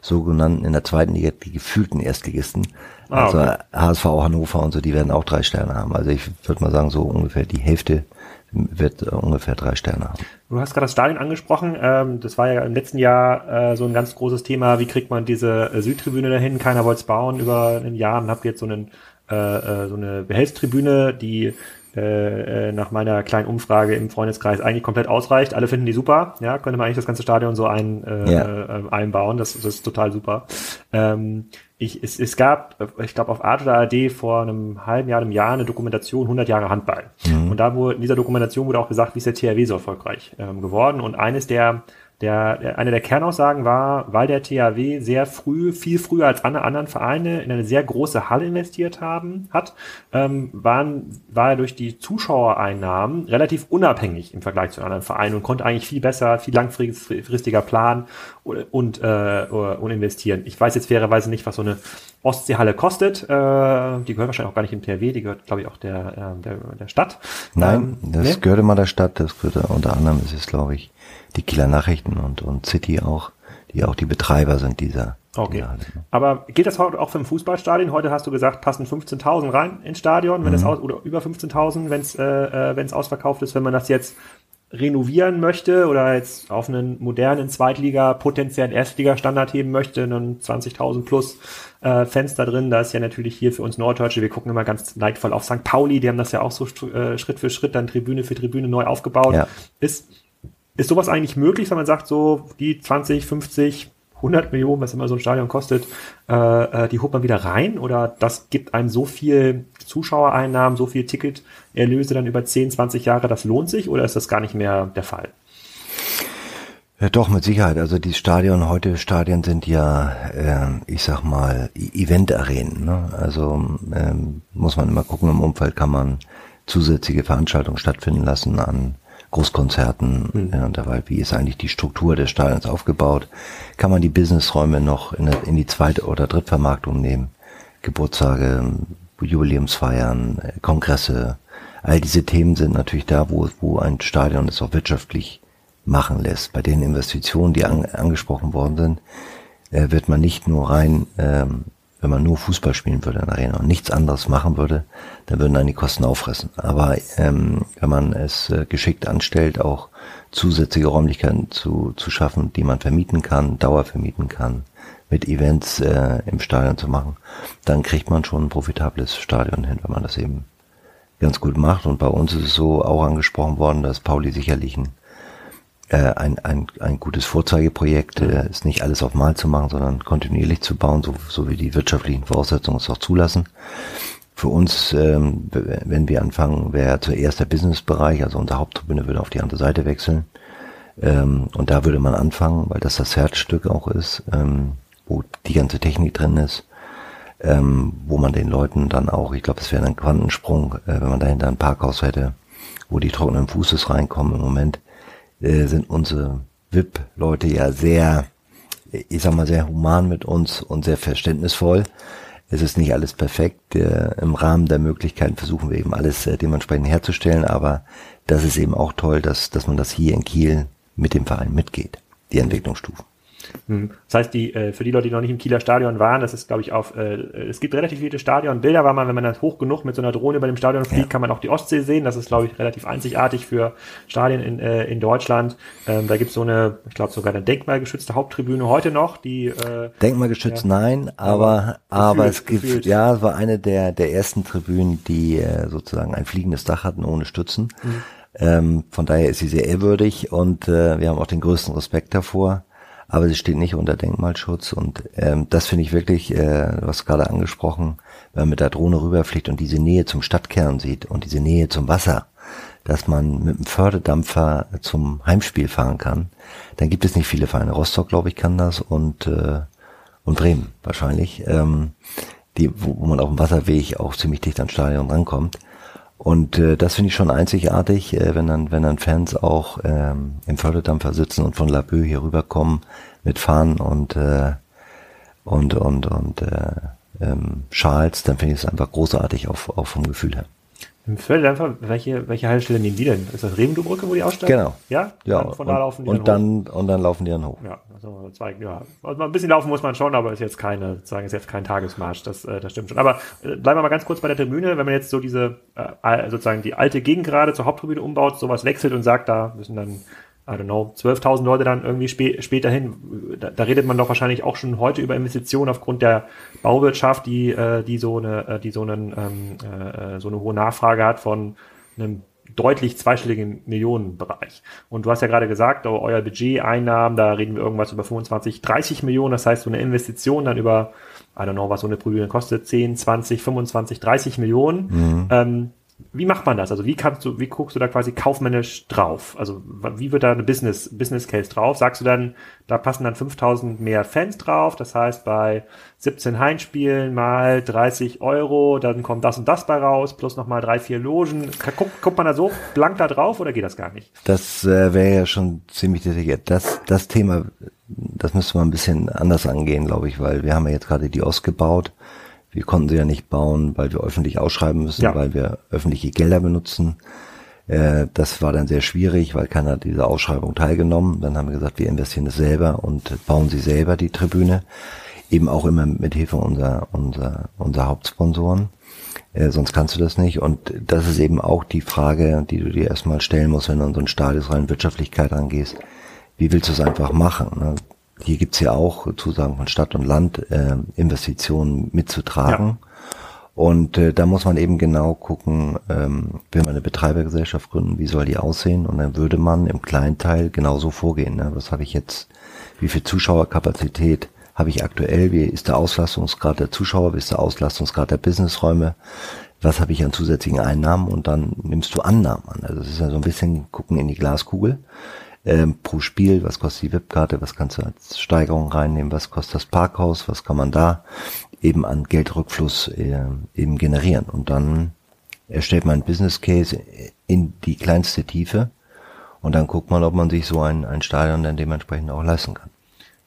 sogenannten in der zweiten Liga die gefühlten Erstligisten, ah, also okay. HSV Hannover und so, die werden auch drei Sterne haben. Also ich würde mal sagen, so ungefähr die Hälfte wird äh, ungefähr drei Sterne haben. Du hast gerade das Stadion angesprochen. Ähm, das war ja im letzten Jahr äh, so ein ganz großes Thema. Wie kriegt man diese äh, Südtribüne dahin? Keiner wollte es bauen über ein Jahr und habt jetzt so, einen, so eine Behelfstribüne, die nach meiner kleinen Umfrage im Freundeskreis eigentlich komplett ausreicht. Alle finden die super. Ja, könnte man eigentlich das ganze Stadion so ein, ja. einbauen. Das, das ist total super. Ich, es, es gab, ich glaube, auf Art oder AD vor einem halben Jahr, einem Jahr eine Dokumentation 100 Jahre Handball. Mhm. Und da wurde, in dieser Dokumentation wurde auch gesagt, wie ist der THW so erfolgreich ähm, geworden. Und eines der der, eine der Kernaussagen war, weil der THW sehr früh, viel früher als alle anderen Vereine in eine sehr große Halle investiert haben, hat, ähm, waren, war er durch die Zuschauereinnahmen relativ unabhängig im Vergleich zu anderen Vereinen und konnte eigentlich viel besser, viel langfristiger planen und, und, äh, und investieren. Ich weiß jetzt fairerweise nicht, was so eine Ostseehalle kostet. Äh, die gehört wahrscheinlich auch gar nicht im THW, die gehört, glaube ich, auch der, äh, der, der Stadt. Nein, ähm, das nee? gehörte mal der Stadt, das gehörte unter anderem, ist es, glaube ich, die Kieler Nachrichten und, und City auch, die auch die Betreiber sind dieser. Okay. Dieser Halle. Aber gilt das heute auch für ein Fußballstadion? Heute hast du gesagt, passen 15.000 rein ins Stadion, wenn mhm. es aus, oder über 15.000, wenn es äh, äh wenn es ausverkauft ist. Wenn man das jetzt renovieren möchte oder jetzt auf einen modernen Zweitliga, potenziellen Erstliga-Standard heben möchte, dann 20.000 plus äh, Fenster drin. Da ist ja natürlich hier für uns Norddeutsche, wir gucken immer ganz neidvoll auf St. Pauli, die haben das ja auch so äh, Schritt für Schritt dann Tribüne für Tribüne neu aufgebaut. Ja. Ist ist sowas eigentlich möglich, wenn man sagt, so die 20, 50, 100 Millionen, was immer so ein Stadion kostet, äh, äh, die holt man wieder rein? Oder das gibt einem so viel Zuschauereinnahmen, so viel Ticketerlöse dann über 10, 20 Jahre, das lohnt sich? Oder ist das gar nicht mehr der Fall? Ja, doch, mit Sicherheit. Also die Stadion, heute Stadien sind ja, äh, ich sag mal, Event-Arenen. Ne? Also ähm, muss man immer gucken, im Umfeld kann man zusätzliche Veranstaltungen stattfinden lassen an Großkonzerten mhm. ja, und dabei, wie ist eigentlich die Struktur des Stadions aufgebaut? Kann man die Businessräume noch in, in die zweite oder Drittvermarktung nehmen? Geburtstage, Jubiläumsfeiern, Kongresse, all diese Themen sind natürlich da, wo, wo ein Stadion es auch wirtschaftlich machen lässt. Bei den Investitionen, die an, angesprochen worden sind, äh, wird man nicht nur rein ähm, wenn man nur Fußball spielen würde in der Arena und nichts anderes machen würde, dann würden dann die Kosten auffressen. Aber ähm, wenn man es äh, geschickt anstellt, auch zusätzliche Räumlichkeiten zu, zu schaffen, die man vermieten kann, Dauer vermieten kann, mit Events äh, im Stadion zu machen, dann kriegt man schon ein profitables Stadion hin, wenn man das eben ganz gut macht. Und bei uns ist es so auch angesprochen worden, dass Pauli sicherlich ein äh, ein, ein, ein gutes Vorzeigeprojekt, äh, ist nicht alles auf Mal zu machen, sondern kontinuierlich zu bauen, so, so wie die wirtschaftlichen Voraussetzungen es auch zulassen. Für uns, ähm, wenn wir anfangen, wäre zuerst der Businessbereich, also unser Haupttribüne würde auf die andere Seite wechseln. Ähm, und da würde man anfangen, weil das das Herzstück auch ist, ähm, wo die ganze Technik drin ist, ähm, wo man den Leuten dann auch, ich glaube, es wäre ein Quantensprung, äh, wenn man dahinter ein Parkhaus hätte, wo die trockenen Fußes reinkommen. Im Moment äh, sind unsere VIP-Leute ja sehr, ich sag mal, sehr human mit uns und sehr verständnisvoll. Es ist nicht alles perfekt. Äh, Im Rahmen der Möglichkeiten versuchen wir eben alles äh, dementsprechend herzustellen, aber das ist eben auch toll, dass, dass man das hier in Kiel mit dem Verein mitgeht, die Entwicklungsstufen. Hm. Das heißt, die, äh, für die Leute, die noch nicht im Kieler Stadion waren, das ist, glaube ich, auf, äh, es gibt relativ viele Stadionbilder, weil man, wenn man dann hoch genug mit so einer Drohne über dem Stadion fliegt, ja. kann man auch die Ostsee sehen. Das ist, glaube ich, relativ einzigartig für Stadien in, äh, in Deutschland. Ähm, da gibt es so eine, ich glaube, sogar eine denkmalgeschützte Haupttribüne heute noch, die Denkmalgeschützt ja, nein, aber, aber, gefühlt, es gibt, gefühlt. ja, es war eine der, der ersten Tribünen, die sozusagen ein fliegendes Dach hatten ohne Stützen. Mhm. Ähm, von daher ist sie sehr ehrwürdig und äh, wir haben auch den größten Respekt davor aber sie steht nicht unter Denkmalschutz und ähm, das finde ich wirklich, äh, hast gerade angesprochen, wenn man mit der Drohne rüberfliegt und diese Nähe zum Stadtkern sieht und diese Nähe zum Wasser, dass man mit einem Förderdampfer zum Heimspiel fahren kann, dann gibt es nicht viele Vereine. Rostock, glaube ich, kann das und äh, und Bremen wahrscheinlich, ähm, die, wo, wo man auf dem Wasserweg auch ziemlich dicht ans Stadion rankommt. Und äh, das finde ich schon einzigartig, äh, wenn dann, wenn dann Fans auch ähm, im Förderdampfer sitzen und von Laboe hier rüberkommen mit Fahnen und äh, und und und äh, ähm, Schals, dann finde ich es einfach großartig auf, auch vom Gefühl her. Im Förderdampfer, welche, welche Haltestelle nehmen die denn? Ist das Revendu-Brücke, wo die aussteigen? Genau. Ja? Ja. Und von da laufen die und dann, dann und dann laufen die dann hoch. Ja, also zwei, ja. Also ein bisschen laufen muss man schon, aber ist jetzt keine, sagen, ist jetzt kein Tagesmarsch, das, äh, das stimmt schon. Aber äh, bleiben wir mal ganz kurz bei der Tribüne, wenn man jetzt so diese, äh, sozusagen die alte Gegend gerade zur Haupttribüne umbaut, sowas wechselt und sagt, da müssen dann I don't know, 12.000 Leute dann irgendwie spä später hin. Da, da, redet man doch wahrscheinlich auch schon heute über Investitionen aufgrund der Bauwirtschaft, die, äh, die so eine, äh, die so einen, ähm, äh, so eine hohe Nachfrage hat von einem deutlich zweistelligen Millionenbereich. Und du hast ja gerade gesagt, oh, euer Budget, Einnahmen, da reden wir irgendwas über 25, 30 Millionen. Das heißt, so eine Investition dann über, I don't know, was so eine Prüfung kostet, 10, 20, 25, 30 Millionen. Mhm. Ähm, wie macht man das? Also wie kannst du, wie guckst du da quasi kaufmännisch drauf? Also wie wird da eine Business, Business Case drauf? Sagst du dann, da passen dann 5000 mehr Fans drauf? Das heißt, bei 17 Heimspielen mal 30 Euro, dann kommt das und das bei raus, plus nochmal drei, vier Logen. Guckt, guckt man da so blank da drauf oder geht das gar nicht? Das äh, wäre ja schon ziemlich detailliert. Das, das Thema, das müsste man ein bisschen anders angehen, glaube ich, weil wir haben ja jetzt gerade die Ost gebaut wir konnten sie ja nicht bauen, weil wir öffentlich ausschreiben müssen, ja. weil wir öffentliche Gelder benutzen. Äh, das war dann sehr schwierig, weil keiner hat dieser Ausschreibung teilgenommen. Dann haben wir gesagt, wir investieren es selber und bauen sie selber die Tribüne. Eben auch immer mit Hilfe unserer, unserer, unserer Hauptsponsoren. Äh, sonst kannst du das nicht. Und das ist eben auch die Frage, die du dir erstmal stellen musst, wenn du an so ein Stadion rein Wirtschaftlichkeit angehst. Wie willst du es einfach machen? Ne? Hier gibt's ja auch Zusagen von Stadt und Land, äh, Investitionen mitzutragen. Ja. Und äh, da muss man eben genau gucken, ähm, will man eine Betreibergesellschaft gründen, wie soll die aussehen? Und dann würde man im kleinen Teil genauso vorgehen. Ne? Was habe ich jetzt, wie viel Zuschauerkapazität habe ich aktuell? Wie ist der Auslastungsgrad der Zuschauer? Wie ist der Auslastungsgrad der Businessräume? Was habe ich an zusätzlichen Einnahmen? Und dann nimmst du Annahmen an. Also das ist ja so ein bisschen gucken in die Glaskugel ähm, pro Spiel, was kostet die VIP-Karte, was kannst du als Steigerung reinnehmen, was kostet das Parkhaus, was kann man da eben an Geldrückfluss äh, eben generieren. Und dann erstellt man ein Business Case in die kleinste Tiefe und dann guckt man, ob man sich so ein, ein Stadion dann dementsprechend auch leisten kann.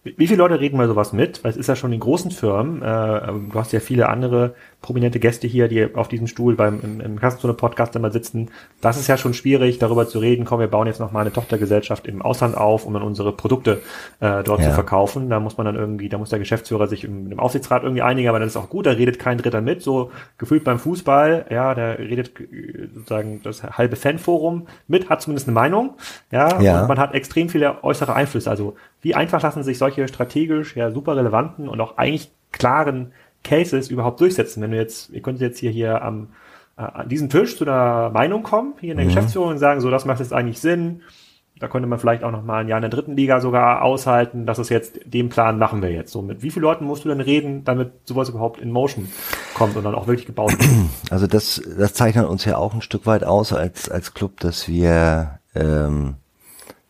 Wie viele Leute reden mal sowas mit? Weil es ist ja schon in großen Firmen. Äh, du hast ja viele andere prominente Gäste hier, die auf diesem Stuhl beim im, im Kassenzone-Podcast immer sitzen. Das ist ja schon schwierig, darüber zu reden. Komm, wir bauen jetzt noch mal eine Tochtergesellschaft im Ausland auf, um dann unsere Produkte äh, dort ja. zu verkaufen. Da muss man dann irgendwie, da muss der Geschäftsführer sich im, im Aufsichtsrat irgendwie einigen, aber dann ist auch gut. Da redet kein Dritter mit. So gefühlt beim Fußball, ja, da redet sozusagen das halbe Fanforum mit, hat zumindest eine Meinung. Ja, ja. und man hat extrem viele äußere Einflüsse. Also wie einfach lassen sich solche strategisch ja super relevanten und auch eigentlich klaren Cases überhaupt durchsetzen. Wenn du jetzt, ihr könntet jetzt hier, hier am, äh, an diesem Tisch zu einer Meinung kommen, hier in der mhm. Geschäftsführung und sagen, so, das macht jetzt eigentlich Sinn. Da könnte man vielleicht auch noch mal ein Jahr in der dritten Liga sogar aushalten. Das ist jetzt, den Plan machen wir jetzt. So, mit wie vielen Leuten musst du denn reden, damit sowas überhaupt in Motion kommt und dann auch wirklich gebaut wird? Also das, das zeichnet uns ja auch ein Stück weit aus als, als Club, dass wir, ähm,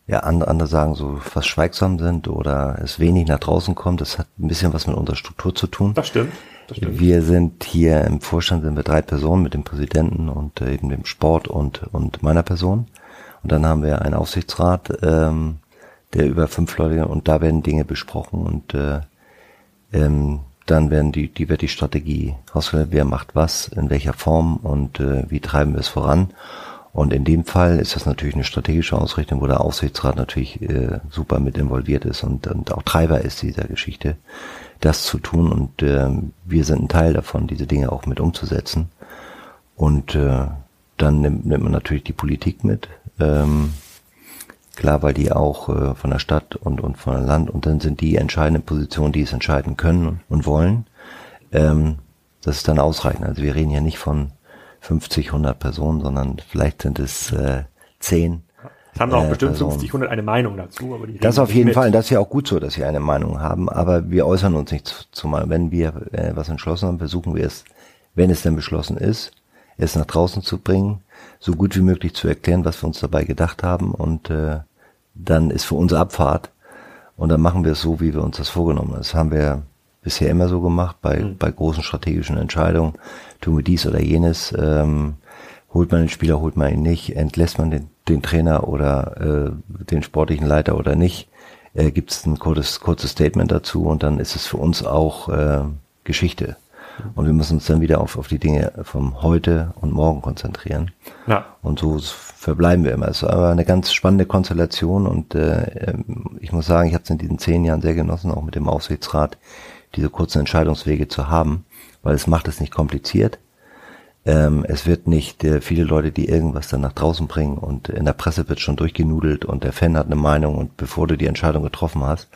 ja, andere, andere sagen so fast schweigsam sind oder es wenig nach draußen kommt. Das hat ein bisschen was mit unserer Struktur zu tun. Das stimmt. Das stimmt. Wir sind hier im Vorstand sind wir drei Personen mit dem Präsidenten und äh, eben dem Sport und und meiner Person. Und dann haben wir einen Aufsichtsrat, ähm, der über fünf Leute und da werden Dinge besprochen und äh, ähm, dann werden die, die wird die Strategie ausgewählt, wer macht was, in welcher Form und äh, wie treiben wir es voran. Und in dem Fall ist das natürlich eine strategische Ausrichtung, wo der Aufsichtsrat natürlich äh, super mit involviert ist und, und auch Treiber ist dieser Geschichte, das zu tun. Und äh, wir sind ein Teil davon, diese Dinge auch mit umzusetzen. Und äh, dann nimmt, nimmt man natürlich die Politik mit. Ähm, klar, weil die auch äh, von der Stadt und, und von der Land und dann sind die entscheidenden Positionen, die es entscheiden können und wollen. Ähm, das ist dann ausreichend. Also wir reden ja nicht von 50, 100 Personen, sondern vielleicht sind es äh, 10. Es haben auch äh, bestimmt Personen. 50, 100 eine Meinung dazu. Aber die das auf jeden mit. Fall, das ist ja auch gut so, dass sie eine Meinung haben, aber wir äußern uns nicht zumal. Wenn wir äh, was entschlossen haben, versuchen wir es, wenn es denn beschlossen ist, es nach draußen zu bringen, so gut wie möglich zu erklären, was wir uns dabei gedacht haben und äh, dann ist für uns Abfahrt und dann machen wir es so, wie wir uns das vorgenommen haben. Das haben wir bisher immer so gemacht, bei, mhm. bei großen strategischen Entscheidungen, tun wir dies oder jenes, ähm, holt man den Spieler, holt man ihn nicht, entlässt man den, den Trainer oder äh, den sportlichen Leiter oder nicht, äh, gibt es ein kurzes, kurzes Statement dazu und dann ist es für uns auch äh, Geschichte. Mhm. Und wir müssen uns dann wieder auf, auf die Dinge vom heute und morgen konzentrieren. Ja. Und so verbleiben wir immer. Es ist aber eine ganz spannende Konstellation und äh, ähm, ich muss sagen, ich habe es in diesen zehn Jahren sehr genossen, auch mit dem Aufsichtsrat, diese kurzen Entscheidungswege zu haben, weil es macht es nicht kompliziert. Ähm, es wird nicht äh, viele Leute, die irgendwas dann nach draußen bringen und in der Presse wird schon durchgenudelt und der Fan hat eine Meinung und bevor du die Entscheidung getroffen hast,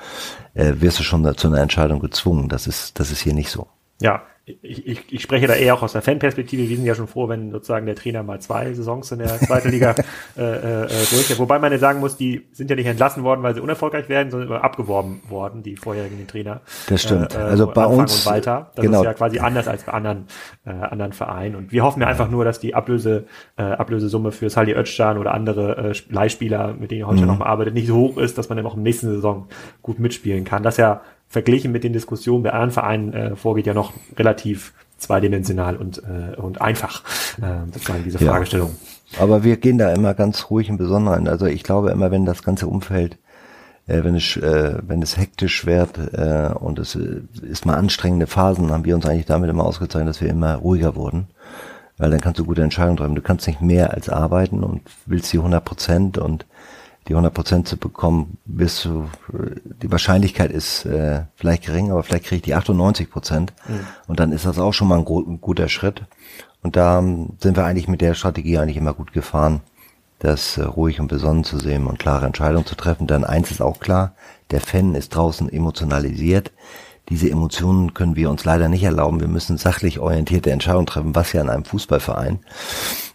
äh, wirst du schon zu einer Entscheidung gezwungen. Das ist, das ist hier nicht so. Ja, ich, ich, ich spreche da eher auch aus der Fanperspektive. Wir sind ja schon froh, wenn sozusagen der Trainer mal zwei Saisons in der zweiten Liga äh, äh, durch. Wobei man ja sagen muss, die sind ja nicht entlassen worden, weil sie unerfolgreich werden, sondern abgeworben worden, die vorherigen Trainer. Das stimmt. Äh, also bei Anfang uns und Walter. Das genau. ist ja quasi anders als bei anderen äh, anderen Vereinen. Und wir hoffen ja einfach nur, dass die Ablöse äh, Ablösesumme für Sali Özcan oder andere äh, Leihspieler, mit denen ihr heute mhm. noch mal arbeitet, nicht so hoch ist, dass man dann auch im nächsten Saison gut mitspielen kann. Das ja verglichen mit den Diskussionen bei anderen Vereinen äh, vorgeht, ja noch relativ zweidimensional und, äh, und einfach, äh, sozusagen diese ja. Fragestellung. Aber wir gehen da immer ganz ruhig im Besonderen. Also ich glaube immer, wenn das ganze Umfeld, äh, wenn es, äh, wenn es hektisch wird äh, und es äh, ist mal anstrengende Phasen, haben wir uns eigentlich damit immer ausgezeichnet, dass wir immer ruhiger wurden. Weil dann kannst du gute Entscheidungen treffen. Du kannst nicht mehr als arbeiten und willst die 100 Prozent und die 100 Prozent zu bekommen, bist du, die Wahrscheinlichkeit ist äh, vielleicht gering, aber vielleicht kriege ich die 98 Prozent. Mhm. Und dann ist das auch schon mal ein, ein, guter Schritt. Und da sind wir eigentlich mit der Strategie eigentlich immer gut gefahren, das äh, ruhig und besonnen zu sehen und klare Entscheidungen zu treffen. Dann eins ist auch klar, der Fan ist draußen emotionalisiert. Diese Emotionen können wir uns leider nicht erlauben. Wir müssen sachlich orientierte Entscheidungen treffen, was ja in einem Fußballverein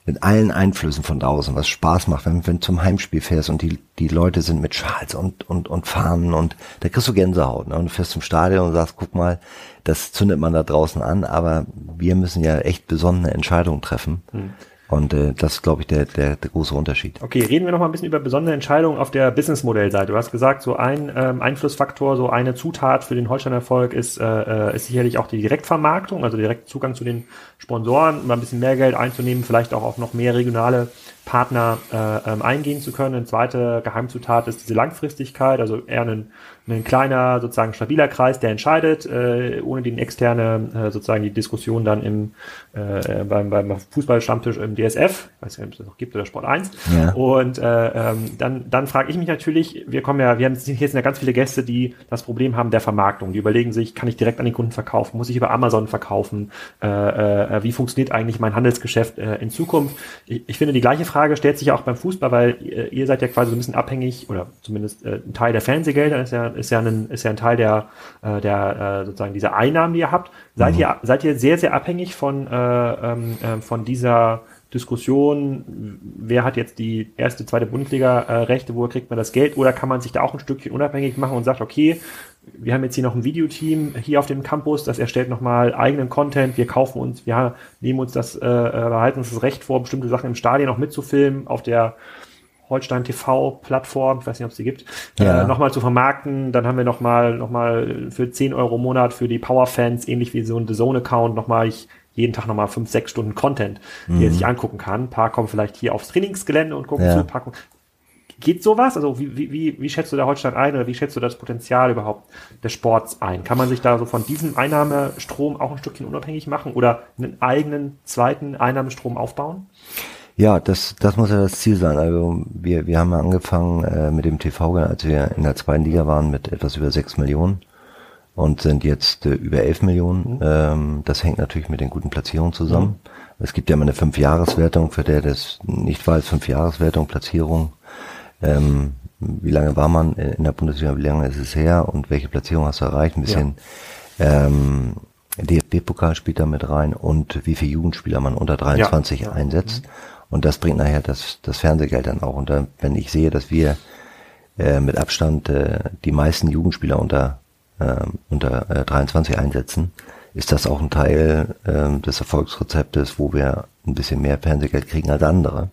mit allen Einflüssen von draußen, was Spaß macht, wenn, wenn du zum Heimspiel fährst und die, die Leute sind mit Schals und, und, und Fahnen und da kriegst du Gänsehaut. Ne? Und du fährst zum Stadion und sagst, guck mal, das zündet man da draußen an, aber wir müssen ja echt besondere Entscheidungen treffen. Hm. Und äh, das ist, glaube ich, der, der, der große Unterschied. Okay, reden wir noch mal ein bisschen über besondere Entscheidungen auf der Businessmodellseite. Du hast gesagt, so ein ähm, Einflussfaktor, so eine Zutat für den Holstein-Erfolg ist, äh, äh ist sicherlich auch die Direktvermarktung, also direkt Zugang zu den Sponsoren, mal ein bisschen mehr Geld einzunehmen, vielleicht auch auf noch mehr regionale Partner äh, ähm, eingehen zu können. Eine zweite Geheimzutat ist diese Langfristigkeit, also eher ein ein kleiner, sozusagen stabiler Kreis, der entscheidet, äh, ohne den externe, äh, sozusagen die Diskussion dann im, äh, beim, beim Fußballstammtisch im DSF, ich weiß nicht, ob es das noch gibt, oder Sport 1. Ja. Und äh, ähm, dann, dann frage ich mich natürlich, wir kommen ja, wir haben hier sind ja ganz viele Gäste, die das Problem haben der Vermarktung. Die überlegen sich, kann ich direkt an den Kunden verkaufen, muss ich über Amazon verkaufen, äh, äh, wie funktioniert eigentlich mein Handelsgeschäft äh, in Zukunft? Ich, ich finde, die gleiche Frage stellt sich ja auch beim Fußball, weil ihr, ihr seid ja quasi so ein bisschen abhängig, oder zumindest äh, ein Teil der Fernsehgelder ist ja ist ja ein, ist ja ein Teil der, äh, der äh, sozusagen dieser Einnahmen, die ihr habt. Seid mhm. ihr, seid ihr sehr, sehr abhängig von, äh, ähm, äh, von dieser Diskussion, wer hat jetzt die erste, zweite Bundesliga-Rechte, äh, woher kriegt man das Geld, oder kann man sich da auch ein Stückchen unabhängig machen und sagt, okay, wir haben jetzt hier noch ein Videoteam hier auf dem Campus, das erstellt nochmal eigenen Content, wir kaufen uns, wir nehmen uns das, äh, äh behalten uns das Recht vor, bestimmte Sachen im Stadion noch mitzufilmen, auf der Holstein TV-Plattform, ich weiß nicht, ob es die gibt, Ja. äh, nochmal zu vermarkten. Dann haben wir nochmal noch mal für 10 Euro im Monat für die Power-Fans, ähnlich wie so ein The Zone-Account, nochmal ich jeden Tag nochmal 5, 6 Stunden Content, die er sich angucken kann. Ein paar kommen vielleicht hier aufs Trainingsgelände und gucken Ja. zu, kommen- Geht sowas? Also wie, wie, wie, wie schätzt du da Holstein ein oder wie schätzt du das Potenzial überhaupt des Sports ein? Kann man sich da so von diesem Einnahmestrom auch ein Stückchen unabhängig machen oder einen eigenen zweiten Einnahmestrom aufbauen? Ja, das, das muss ja das Ziel sein. Also wir, wir haben ja angefangen äh, mit dem TV, als wir in der zweiten Liga waren mit etwas über sechs Millionen und sind jetzt äh, über elf Millionen. Ähm, das hängt natürlich mit den guten Platzierungen zusammen. Es gibt ja immer eine Fünfjahreswertung, für der das nicht weiß, Fünfjahreswertung, Platzierung. Ähm, wie lange war man in der Bundesliga, wie lange ist es her und welche Platzierung hast du erreicht? Ein bisschen ähm, DFB-Pokal spielt da mit rein und wie viele Jugendspieler man unter 23 Ja. einsetzt. Und das bringt nachher das, das Fernsehgeld dann auch. Und dann, wenn ich sehe, dass wir äh, mit Abstand äh, die meisten Jugendspieler unter, äh, unter äh, 23 einsetzen, ist das auch ein Teil äh, des Erfolgsrezeptes, wo wir ein bisschen mehr Fernsehgeld kriegen als andere.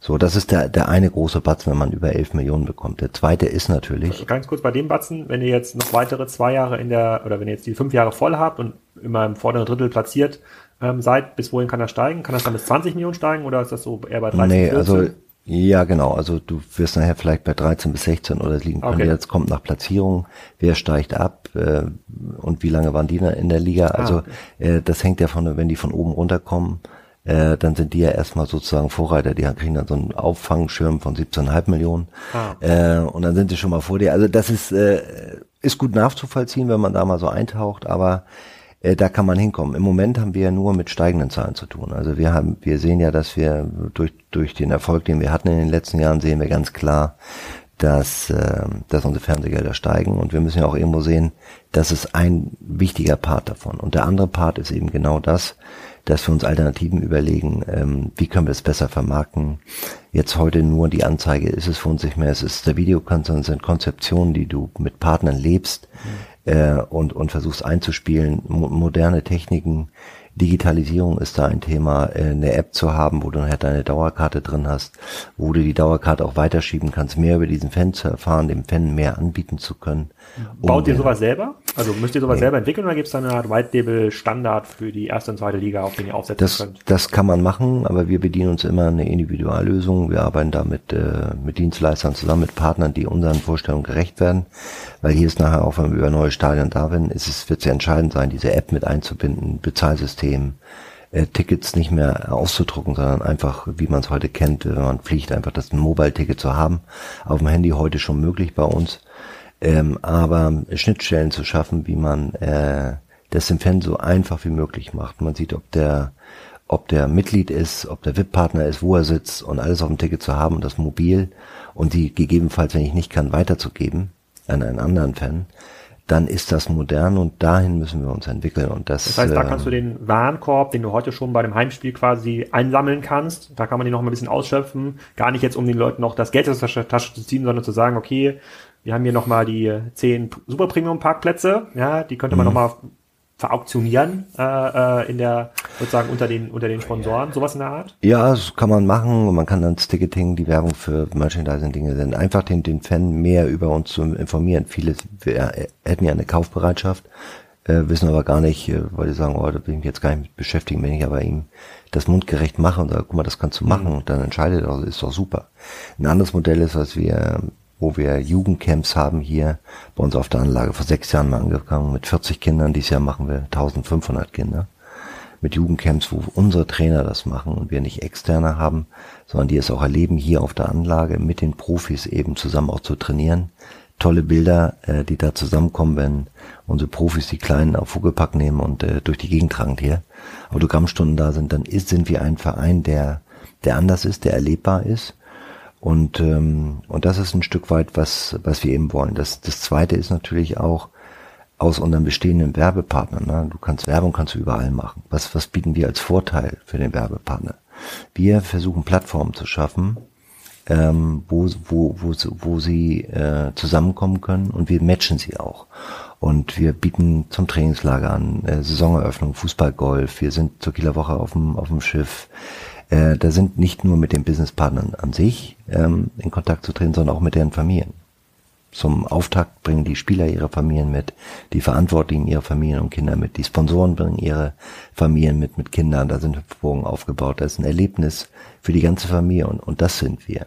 So, das ist der, der eine große Batzen, wenn man über 11 Millionen bekommt. Der zweite ist natürlich, Ganz kurz bei dem Batzen, wenn ihr jetzt noch weitere zwei Jahre in der, oder wenn ihr jetzt die fünf Jahre voll habt und immer im vorderen Drittel platziert ähm, seid, bis wohin kann das steigen? Kann das dann bis 20 Millionen steigen oder ist das so eher bei 13, nee, 14? also ja, genau. Also du wirst nachher vielleicht bei 13 bis 16 oder liegen können. Okay. Jetzt kommt nach Platzierung, wer steigt ab äh, und wie lange waren die da in der Liga. Also okay. äh, das hängt ja von, wenn die von oben runterkommen, äh, dann sind die ja erstmal sozusagen Vorreiter. Die kriegen dann so einen Auffangschirm von 17,5 Millionen Ah. äh, und dann sind sie schon mal vor dir. Also das ist äh, ist gut nachzuvollziehen, wenn man da mal so eintaucht, aber äh, da kann man hinkommen. Im Moment haben wir ja nur mit steigenden Zahlen zu tun. Also wir haben, wir sehen ja, dass wir durch durch den Erfolg, den wir hatten in den letzten Jahren, sehen wir ganz klar, dass äh, dass unsere Fernsehgelder steigen und wir müssen ja auch irgendwo sehen, das ist ein wichtiger Part davon. Und der andere Part ist eben genau das, dass wir uns Alternativen überlegen, ähm, wie können wir es besser vermarkten. Jetzt heute nur die Anzeige ist es für uns nicht mehr, es ist der Videokonzern, es sind Konzeptionen, die du mit Partnern lebst äh, und, und versuchst einzuspielen, mo moderne Techniken, Digitalisierung ist da ein Thema, äh, eine App zu haben, wo du nachher deine Dauerkarte drin hast, wo du die Dauerkarte auch weiterschieben kannst, mehr über diesen Fan zu erfahren, dem Fan mehr anbieten zu können. Baut ihr Um, sowas selber? Also müsst ihr sowas selber entwickeln oder gibt es da eine Art White Label Standard für die erste und zweite Liga, auf den ihr aufsetzen Das, könnt? das kann man machen, aber wir bedienen uns immer eine Individuallösung. Wir arbeiten da mit, äh, mit Dienstleistern zusammen, mit Partnern, die unseren Vorstellungen gerecht werden. Weil hier ist nachher auch, wenn wir über neue Stadien da sind, ist es, wird ja entscheidend sein, diese App mit einzubinden, Bezahlsystem, äh, Tickets nicht mehr auszudrucken, sondern einfach, wie man es heute kennt, wenn man fliegt, einfach das Mobile-Ticket zu haben. Auf dem Handy heute schon möglich bei uns. Ähm, aber Schnittstellen zu schaffen, wie man äh, das dem Fan so einfach wie möglich macht. Man sieht, ob der ob der Mitglied ist, ob der VIP-Partner ist, wo er sitzt und alles auf dem Ticket zu haben und das mobil und die gegebenenfalls, wenn ich nicht kann, weiterzugeben an einen anderen Fan, dann ist das modern und dahin müssen wir uns entwickeln und das. Das heißt, da äh, kannst du den Warenkorb, den du heute schon bei dem Heimspiel quasi einsammeln kannst, da kann man den noch mal ein bisschen ausschöpfen. Gar nicht jetzt, um den Leuten noch das Geld aus der Tasche zu ziehen, sondern zu sagen, okay, wir haben hier noch mal die zehn Super Premium Parkplätze, ja, die könnte man Mhm. noch mal verauktionieren äh, äh, in der sozusagen unter den unter den Sponsoren, sowas in der Art. Ja, das kann man machen und man kann dann das Ticketing, die Werbung für Merchandising-Dinge senden. Einfach den, den Fan mehr über uns zu informieren. Viele wir hätten ja eine Kaufbereitschaft, äh, wissen aber gar nicht, äh, weil die sagen, oh, da bin ich mich jetzt gar nicht mit beschäftigen, wenn ich aber ihm das mundgerecht mache und sage, guck mal, das kannst du machen und dann entscheidet er, ist doch super. Ein anderes Modell ist, was wir wo wir Jugendcamps haben hier bei uns auf der Anlage vor sechs Jahren mal angefangen mit 40 Kindern. Dieses Jahr machen wir 1500 Kinder mit Jugendcamps, wo unsere Trainer das machen und wir nicht externe haben, sondern die es auch erleben, hier auf der Anlage mit den Profis eben zusammen auch zu trainieren. Tolle Bilder, äh, die da zusammenkommen, wenn unsere Profis die Kleinen auf Vogelpack nehmen und äh, durch die Gegend tragen hier. Autogrammstunden da sind, dann ist, sind wir ein Verein, der, der anders ist, der erlebbar ist. Und, ähm, und das ist ein Stück weit, was, was wir eben wollen. Das, das zweite ist natürlich auch, aus unseren bestehenden Werbepartnern. Ne? Du kannst Werbung kannst du überall machen. Was, was bieten wir als Vorteil für den Werbepartner? Wir versuchen Plattformen zu schaffen, ähm, wo, wo, wo, wo sie äh, zusammenkommen können und wir matchen sie auch. Und wir bieten zum Trainingslager an, äh, Saisoneröffnung, Fußball, Golf. Wir sind zur Kieler Woche auf dem, auf dem Schiff. Äh, da sind nicht nur mit den Businesspartnern an sich ähm, in Kontakt zu treten, sondern auch mit deren Familien. Zum Auftakt bringen die Spieler ihre Familien mit, die Verantwortlichen ihre Familien und Kinder mit, die Sponsoren bringen ihre Familien mit, mit Kindern, da sind Hüpfburgen aufgebaut, das ist ein Erlebnis für die ganze Familie und, und das sind wir.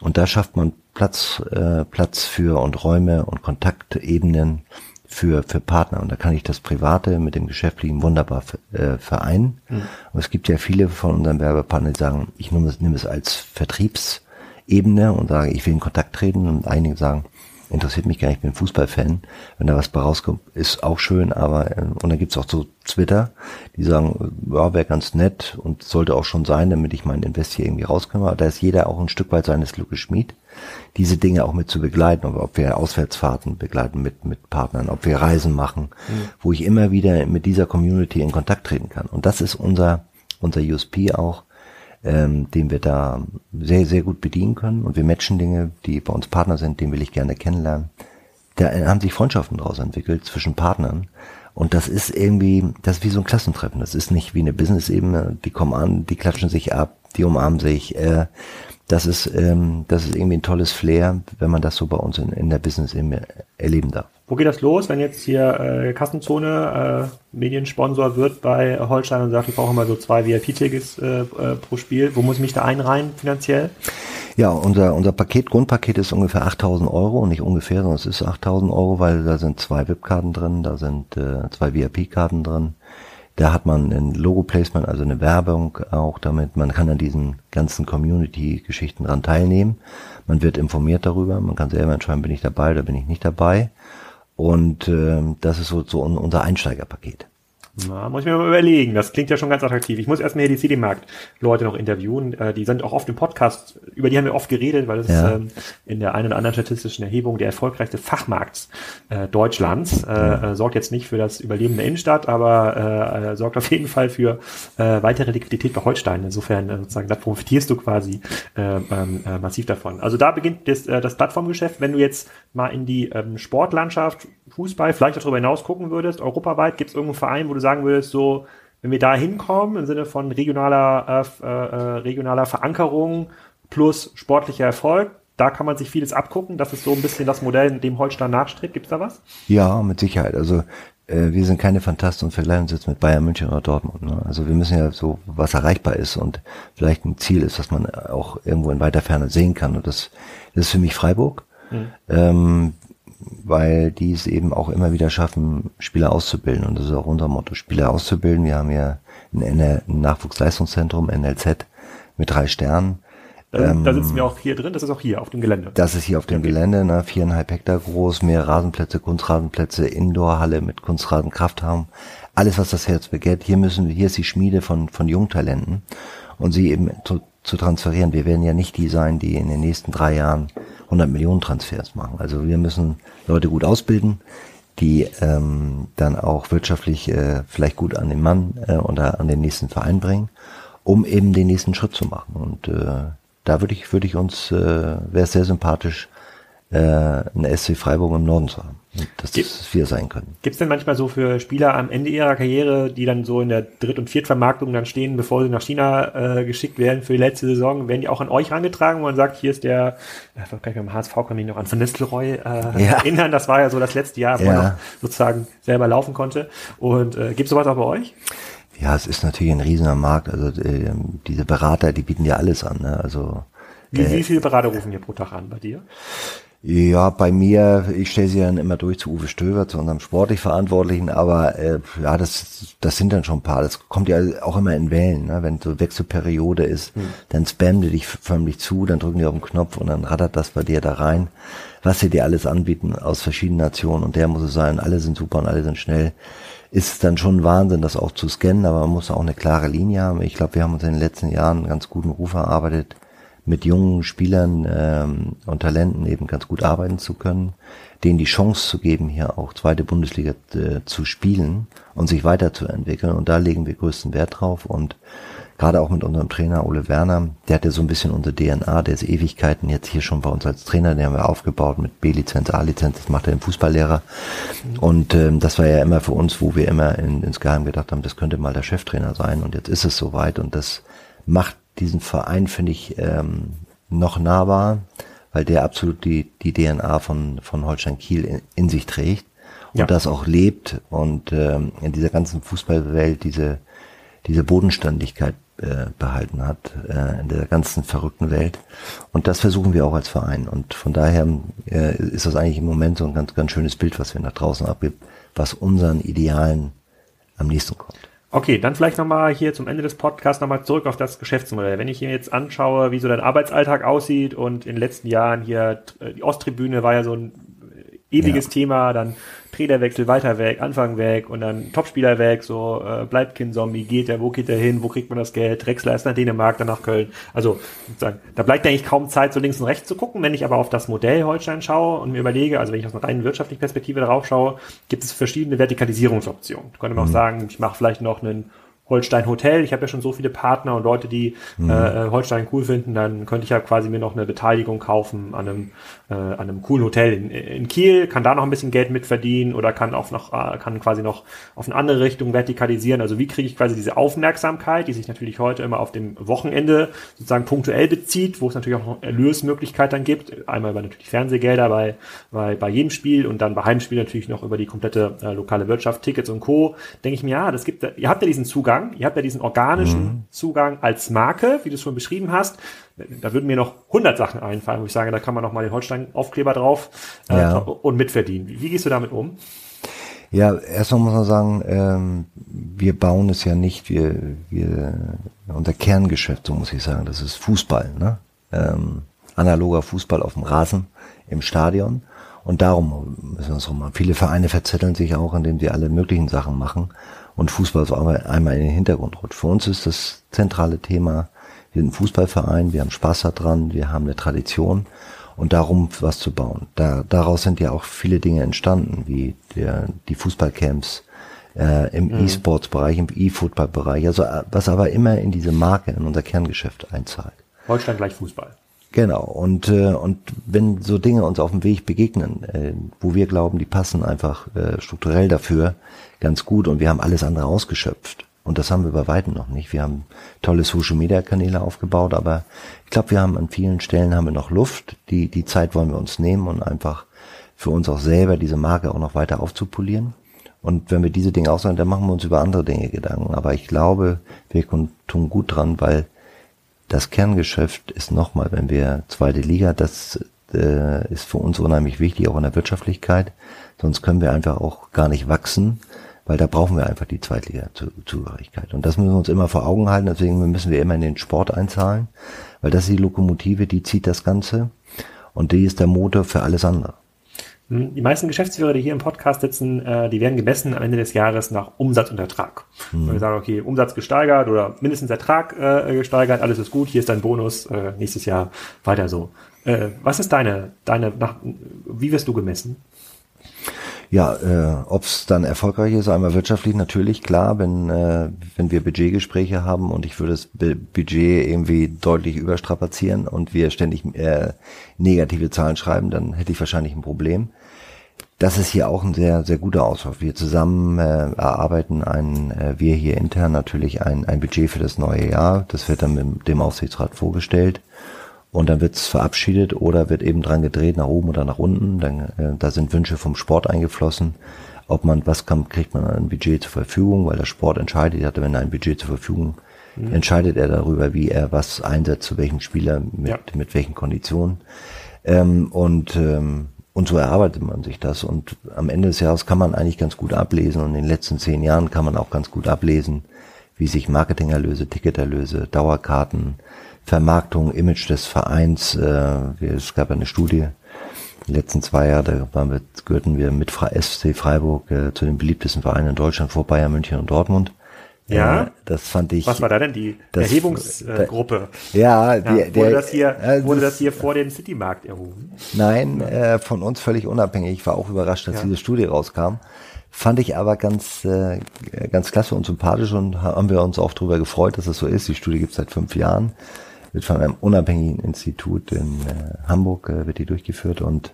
Und da schafft man Platz, äh, Platz für und Räume und Kontaktebenen für, für Partner. Und da kann ich das Private mit dem Geschäftlichen wunderbar äh, vereinen. Mhm. Und es gibt ja viele von unseren Werbepartnern, die sagen, ich nehme es, nehme es als Vertriebsebene und sage, ich will in Kontakt treten. Und einige sagen, interessiert mich gar nicht, ich bin Fußballfan. Wenn da was bei rauskommt, ist auch schön, aber äh, und dann gibt's auch so Twitter, die sagen, ja, wäre ganz nett und sollte auch schon sein, damit ich meinen Invest hier irgendwie rauskomme. Aber da ist jeder auch ein Stück weit seines Glückes Schmied, diese Dinge auch mit zu begleiten, ob, ob wir Auswärtsfahrten begleiten mit, mit Partnern, ob wir Reisen machen, mhm. wo ich immer wieder mit dieser Community in Kontakt treten kann. Und das ist unser, unser USP auch, ähm, den wir da sehr, sehr gut bedienen können. Und wir matchen Dinge, die bei uns Partner sind, den will ich gerne kennenlernen. Da haben sich Freundschaften daraus entwickelt zwischen Partnern. Und das ist irgendwie, das ist wie so ein Klassentreffen. Das ist nicht wie eine Business-Ebene. Die kommen an, die klatschen sich ab, die umarmen sich. Äh, das ist, ähm, das ist irgendwie ein tolles Flair, wenn man das so bei uns in, in der Business-Ebene erleben darf. Wo geht das los, wenn jetzt hier äh, Kassenzone äh, Mediensponsor wird bei Holstein und sagt, ich brauche mal so zwei VIP-Tickets äh, äh, pro Spiel? Wo muss ich mich da einreihen finanziell? Ja, unser, unser Paket, Grundpaket ist ungefähr 8000 Euro und nicht ungefähr, sondern es ist 8000 Euro, weil da sind zwei VIP-Karten drin, da sind äh, zwei VIP-Karten drin. Da hat man ein Logo-Placement, also eine Werbung auch damit. Man kann an diesen ganzen Community-Geschichten dran teilnehmen. Man wird informiert darüber. Man kann selber entscheiden, bin ich dabei oder bin ich nicht dabei. Und äh, das ist so, so unser Einsteigerpaket. Na, muss ich mir mal überlegen. Das klingt ja schon ganz attraktiv. Ich muss erstmal hier die CD-Markt-Leute noch interviewen. Äh, die sind auch oft im Podcast, über die haben wir oft geredet, weil das ja. ist ähm, in der einen oder anderen statistischen Erhebung der erfolgreichste Fachmarkt äh, Deutschlands. Äh, ja. äh, sorgt jetzt nicht für das Überleben der Innenstadt, aber äh, äh, sorgt auf jeden Fall für weitere Liquidität bei Holstein. Insofern sozusagen, da profitierst du quasi äh, ähm, äh, massiv davon. Also da beginnt das, das Plattformgeschäft. Wenn du jetzt mal in die ähm, Sportlandschaft, Fußball, vielleicht auch darüber hinaus gucken würdest, europaweit, gibt es irgendeinen Verein, wo du sagen würdest, so, wenn wir da hinkommen, im Sinne von regionaler, äh, äh, regionaler Verankerung plus sportlicher Erfolg, da kann man sich vieles abgucken. Das ist so ein bisschen das Modell, dem Holstein nachstrebt. Gibt es da was? Ja, mit Sicherheit. Also äh, wir sind keine Fantasten und vergleichen uns jetzt mit Bayern München oder Dortmund. Ne? Also wir müssen ja so, was erreichbar ist und vielleicht ein Ziel ist, was man auch irgendwo in weiter Ferne sehen kann. Und das, das ist für mich Freiburg. Mhm. Ähm, weil die es eben auch immer wieder schaffen, Spieler auszubilden. Und das ist auch unser Motto, Spieler auszubilden. Wir haben ja ein, Nachwuchsleistungszentrum, NLZ, mit drei Sternen. Da, ähm, da sitzen wir auch hier drin, das ist auch hier auf dem Gelände. Das ist hier auf dem okay. Gelände, ne, viereinhalb Hektar groß, mehr Rasenplätze, Kunstrasenplätze, Indoorhalle mit Kunstrasenkraftraum. Alles, was das Herz begehrt. Hier müssen, hier ist die Schmiede von, von Jungtalenten und sie eben zu, zu transferieren. Wir werden ja nicht die sein, die in den nächsten drei Jahren 100 Millionen Transfers machen. Also wir müssen Leute gut ausbilden, die ähm, dann auch wirtschaftlich äh, vielleicht gut an den Mann äh, oder an den nächsten Verein bringen, um eben den nächsten Schritt zu machen. Und äh, da würde ich, würde ich uns, äh, wäre es sehr sympathisch, äh, eine SC Freiburg im Norden zu haben. Dass das wir sein können. Gibt es denn manchmal so für Spieler am Ende ihrer Karriere, die dann so in der Dritt- und Viertvermarktung dann stehen, bevor sie nach China äh, geschickt werden für die letzte Saison, werden die auch an euch herangetragen, wo man sagt, hier ist der, äh, kann ich beim HSV kann mich noch an Van Nistelrooy äh, ja. erinnern, das war ja so das letzte Jahr, wo ja. er noch sozusagen selber laufen konnte. Und äh, gibt es sowas auch bei euch? Ja, es ist natürlich ein riesiger Markt. Also äh, diese Berater, die bieten ja alles an. Ne? Also wie, äh, wie viele Berater rufen hier pro Tag an bei dir? Ja, bei mir, ich stelle sie dann immer durch zu Uwe Stöver, zu unserem sportlich Verantwortlichen, aber äh, ja, das, das sind dann schon ein paar. Das kommt ja auch immer in Wellen. Ne? Wenn so Wechselperiode ist, hm. dann spammen die dich förmlich zu, dann drücken die auf den Knopf und dann rattert das bei dir da rein, was sie dir alles anbieten aus verschiedenen Nationen und der muss es sein, alle sind super und alle sind schnell. Ist dann schon Wahnsinn, das auch zu scannen, aber man muss auch eine klare Linie haben. Ich glaube, wir haben uns in den letzten Jahren einen ganz guten Ruf erarbeitet, mit jungen Spielern ähm, und Talenten eben ganz gut arbeiten zu können, denen die Chance zu geben, hier auch zweite Bundesliga äh, zu spielen und sich weiterzuentwickeln. Und da legen wir größten Wert drauf. Und gerade auch mit unserem Trainer Ole Werner, der hat ja so ein bisschen unsere DNA, der ist Ewigkeiten jetzt hier schon bei uns als Trainer, den haben wir aufgebaut mit B-Lizenz, A-Lizenz, das macht er im Fußballlehrer. Und ähm, das war ja immer für uns, wo wir immer in, insgeheim gedacht haben, das könnte mal der Cheftrainer sein. Und jetzt ist es soweit und das macht diesen Verein finde ich ähm, noch nahbar, weil der absolut die, die DNA von, von Holstein Kiel in, in sich trägt und ja. das auch lebt und ähm, in dieser ganzen Fußballwelt diese, diese Bodenständigkeit äh, behalten hat, äh, in der ganzen verrückten Welt. Und das versuchen wir auch als Verein. Und von daher äh, ist das eigentlich im Moment so ein ganz, ganz schönes Bild, was wir nach draußen abgibt, was unseren Idealen am nächsten kommt. Okay, dann vielleicht nochmal hier zum Ende des Podcasts nochmal zurück auf das Geschäftsmodell. Wenn ich mir jetzt anschaue, wie so dein Arbeitsalltag aussieht und in den letzten Jahren hier, die Osttribüne war ja so ein ewiges ja. Thema, dann Trainerwechsel weiter weg, Anfang weg und dann Topspieler weg, so äh, bleibt Kind Zombie, geht er, wo geht er hin, wo kriegt man das Geld, Drexler ist nach Dänemark, dann nach Köln. Also sozusagen, da bleibt eigentlich kaum Zeit, so links und rechts zu gucken. Wenn ich aber auf das Modell Holstein schaue und mir überlege, also wenn ich aus einer reinen wirtschaftlichen Perspektive darauf schaue, gibt es verschiedene Vertikalisierungsoptionen. Da könnte man mhm. auch sagen, ich mache vielleicht noch einen Holstein Hotel. Ich habe ja schon so viele Partner und Leute, die mhm. äh, Holstein cool finden, dann könnte ich ja quasi mir noch eine Beteiligung kaufen an einem, äh, an einem coolen Hotel in, in Kiel, kann da noch ein bisschen Geld mitverdienen oder kann auch noch, äh, kann quasi noch auf eine andere Richtung vertikalisieren. Also wie kriege ich quasi diese Aufmerksamkeit, die sich natürlich heute immer auf dem Wochenende sozusagen punktuell bezieht, wo es natürlich auch noch Erlösmöglichkeiten dann gibt. Einmal über natürlich Fernsehgelder bei, bei, bei jedem Spiel und dann bei Heimspiel natürlich noch über die komplette äh, lokale Wirtschaft, Tickets und Co. Denke ich mir, ja, das gibt, ihr habt ja diesen Zugang Zugang. Ihr habt ja diesen organischen mhm. Zugang als Marke, wie du es schon beschrieben hast. Da würden mir noch 100 Sachen einfallen, wo ich sage, da kann man noch mal den Holstein-Aufkleber drauf äh, ja. und mitverdienen. Wie, wie gehst du damit um? Ja, erstmal muss man sagen, ähm, wir bauen es ja nicht, wir, wir, unser Kerngeschäft, so muss ich sagen, das ist Fußball, ne? Ähm, analoger Fußball auf dem Rasen im Stadion. Und darum müssen wir es so machen. Viele Vereine verzetteln sich auch, indem sie alle möglichen Sachen machen und Fußball so einmal in den Hintergrund rutscht. Für uns ist das zentrale Thema, wir sind ein Fußballverein, wir haben Spaß daran, wir haben eine Tradition und darum was zu bauen. Da, daraus sind ja auch viele Dinge entstanden, wie der, die Fußballcamps äh, im mhm. E-Sports-Bereich, im E-Football-Bereich, also was aber immer in diese Marke, in unser Kerngeschäft einzahlt. Deutschland gleich Fußball. Genau, und, äh, und wenn so Dinge uns auf dem Weg begegnen, äh, wo wir glauben, die passen einfach äh, strukturell dafür ganz gut und wir haben alles andere ausgeschöpft. Und das haben wir bei weitem noch nicht. Wir haben tolle Social Media Kanäle aufgebaut, aber ich glaube, wir haben an vielen Stellen haben wir noch Luft. Die, die Zeit wollen wir uns nehmen und einfach für uns auch selber diese Marke auch noch weiter aufzupolieren. Und wenn wir diese Dinge aussagen, dann machen wir uns über andere Dinge Gedanken. Aber ich glaube, wir tun gut dran, weil das Kerngeschäft ist nochmal, wenn wir zweite Liga, das äh, ist für uns unheimlich wichtig, auch in der Wirtschaftlichkeit. Sonst können wir einfach auch gar nicht wachsen, weil da brauchen wir einfach die Zweitliga-Zugehörigkeit. Und das müssen wir uns immer vor Augen halten. Deswegen müssen wir immer in den Sport einzahlen, weil das ist die Lokomotive, die zieht das Ganze und die ist der Motor für alles andere. Die meisten Geschäftsführer, die hier im Podcast sitzen, äh, die werden gemessen am Ende des Jahres nach Umsatz und Ertrag. Mhm. Wenn wir sagen, okay, Umsatz gesteigert oder mindestens Ertrag äh, gesteigert, alles ist gut, hier ist dein Bonus, äh, nächstes Jahr weiter so. Äh, was ist deine, deine, nach, wie wirst du gemessen? Ja, äh, ob es dann erfolgreich ist, einmal wirtschaftlich natürlich klar, wenn äh, wenn wir Budgetgespräche haben und ich würde das Budget irgendwie deutlich überstrapazieren und wir ständig äh, negative Zahlen schreiben, dann hätte ich wahrscheinlich ein Problem das ist hier auch ein sehr, sehr guter Auswahl. Wir zusammen äh, erarbeiten ein, äh, wir hier intern natürlich ein, ein Budget für das neue Jahr. Das wird dann mit dem Aufsichtsrat vorgestellt und dann wird es verabschiedet oder wird eben dran gedreht, nach oben oder nach unten. Dann, äh, da sind Wünsche vom Sport eingeflossen. Ob man, was kann, kriegt man ein Budget zur Verfügung, weil der Sport entscheidet, hat, wenn er ein Budget zur Verfügung mhm. entscheidet er darüber, wie er was einsetzt, zu welchen Spieler, mit, ja. mit welchen Konditionen. Ähm, und ähm, und so erarbeitet man sich das. Und am Ende des Jahres kann man eigentlich ganz gut ablesen. Und in den letzten zehn Jahren kann man auch ganz gut ablesen, wie sich Marketingerlöse, Ticketerlöse, Dauerkarten, Vermarktung, Image des Vereins, äh, es gab eine Studie, die letzten zwei Jahre, da wir, gehörten wir mit SC Freiburg äh, zu den beliebtesten Vereinen in Deutschland vor Bayern, München und Dortmund. Ja. Äh, das fand ich. Was war da denn die Erhebungsgruppe? ja, die, ja, wurde das hier, äh, wurde das hier vor dem Citymarkt erhoben? Nein, äh, von uns völlig unabhängig. Ich war auch überrascht, dass ja. diese Studie rauskam. Fand ich aber ganz, äh, ganz klasse und sympathisch und haben wir uns auch darüber gefreut, dass es das so ist. Die Studie gibt es seit fünf Jahren, wird von einem unabhängigen Institut in äh, Hamburg äh, wird die durchgeführt und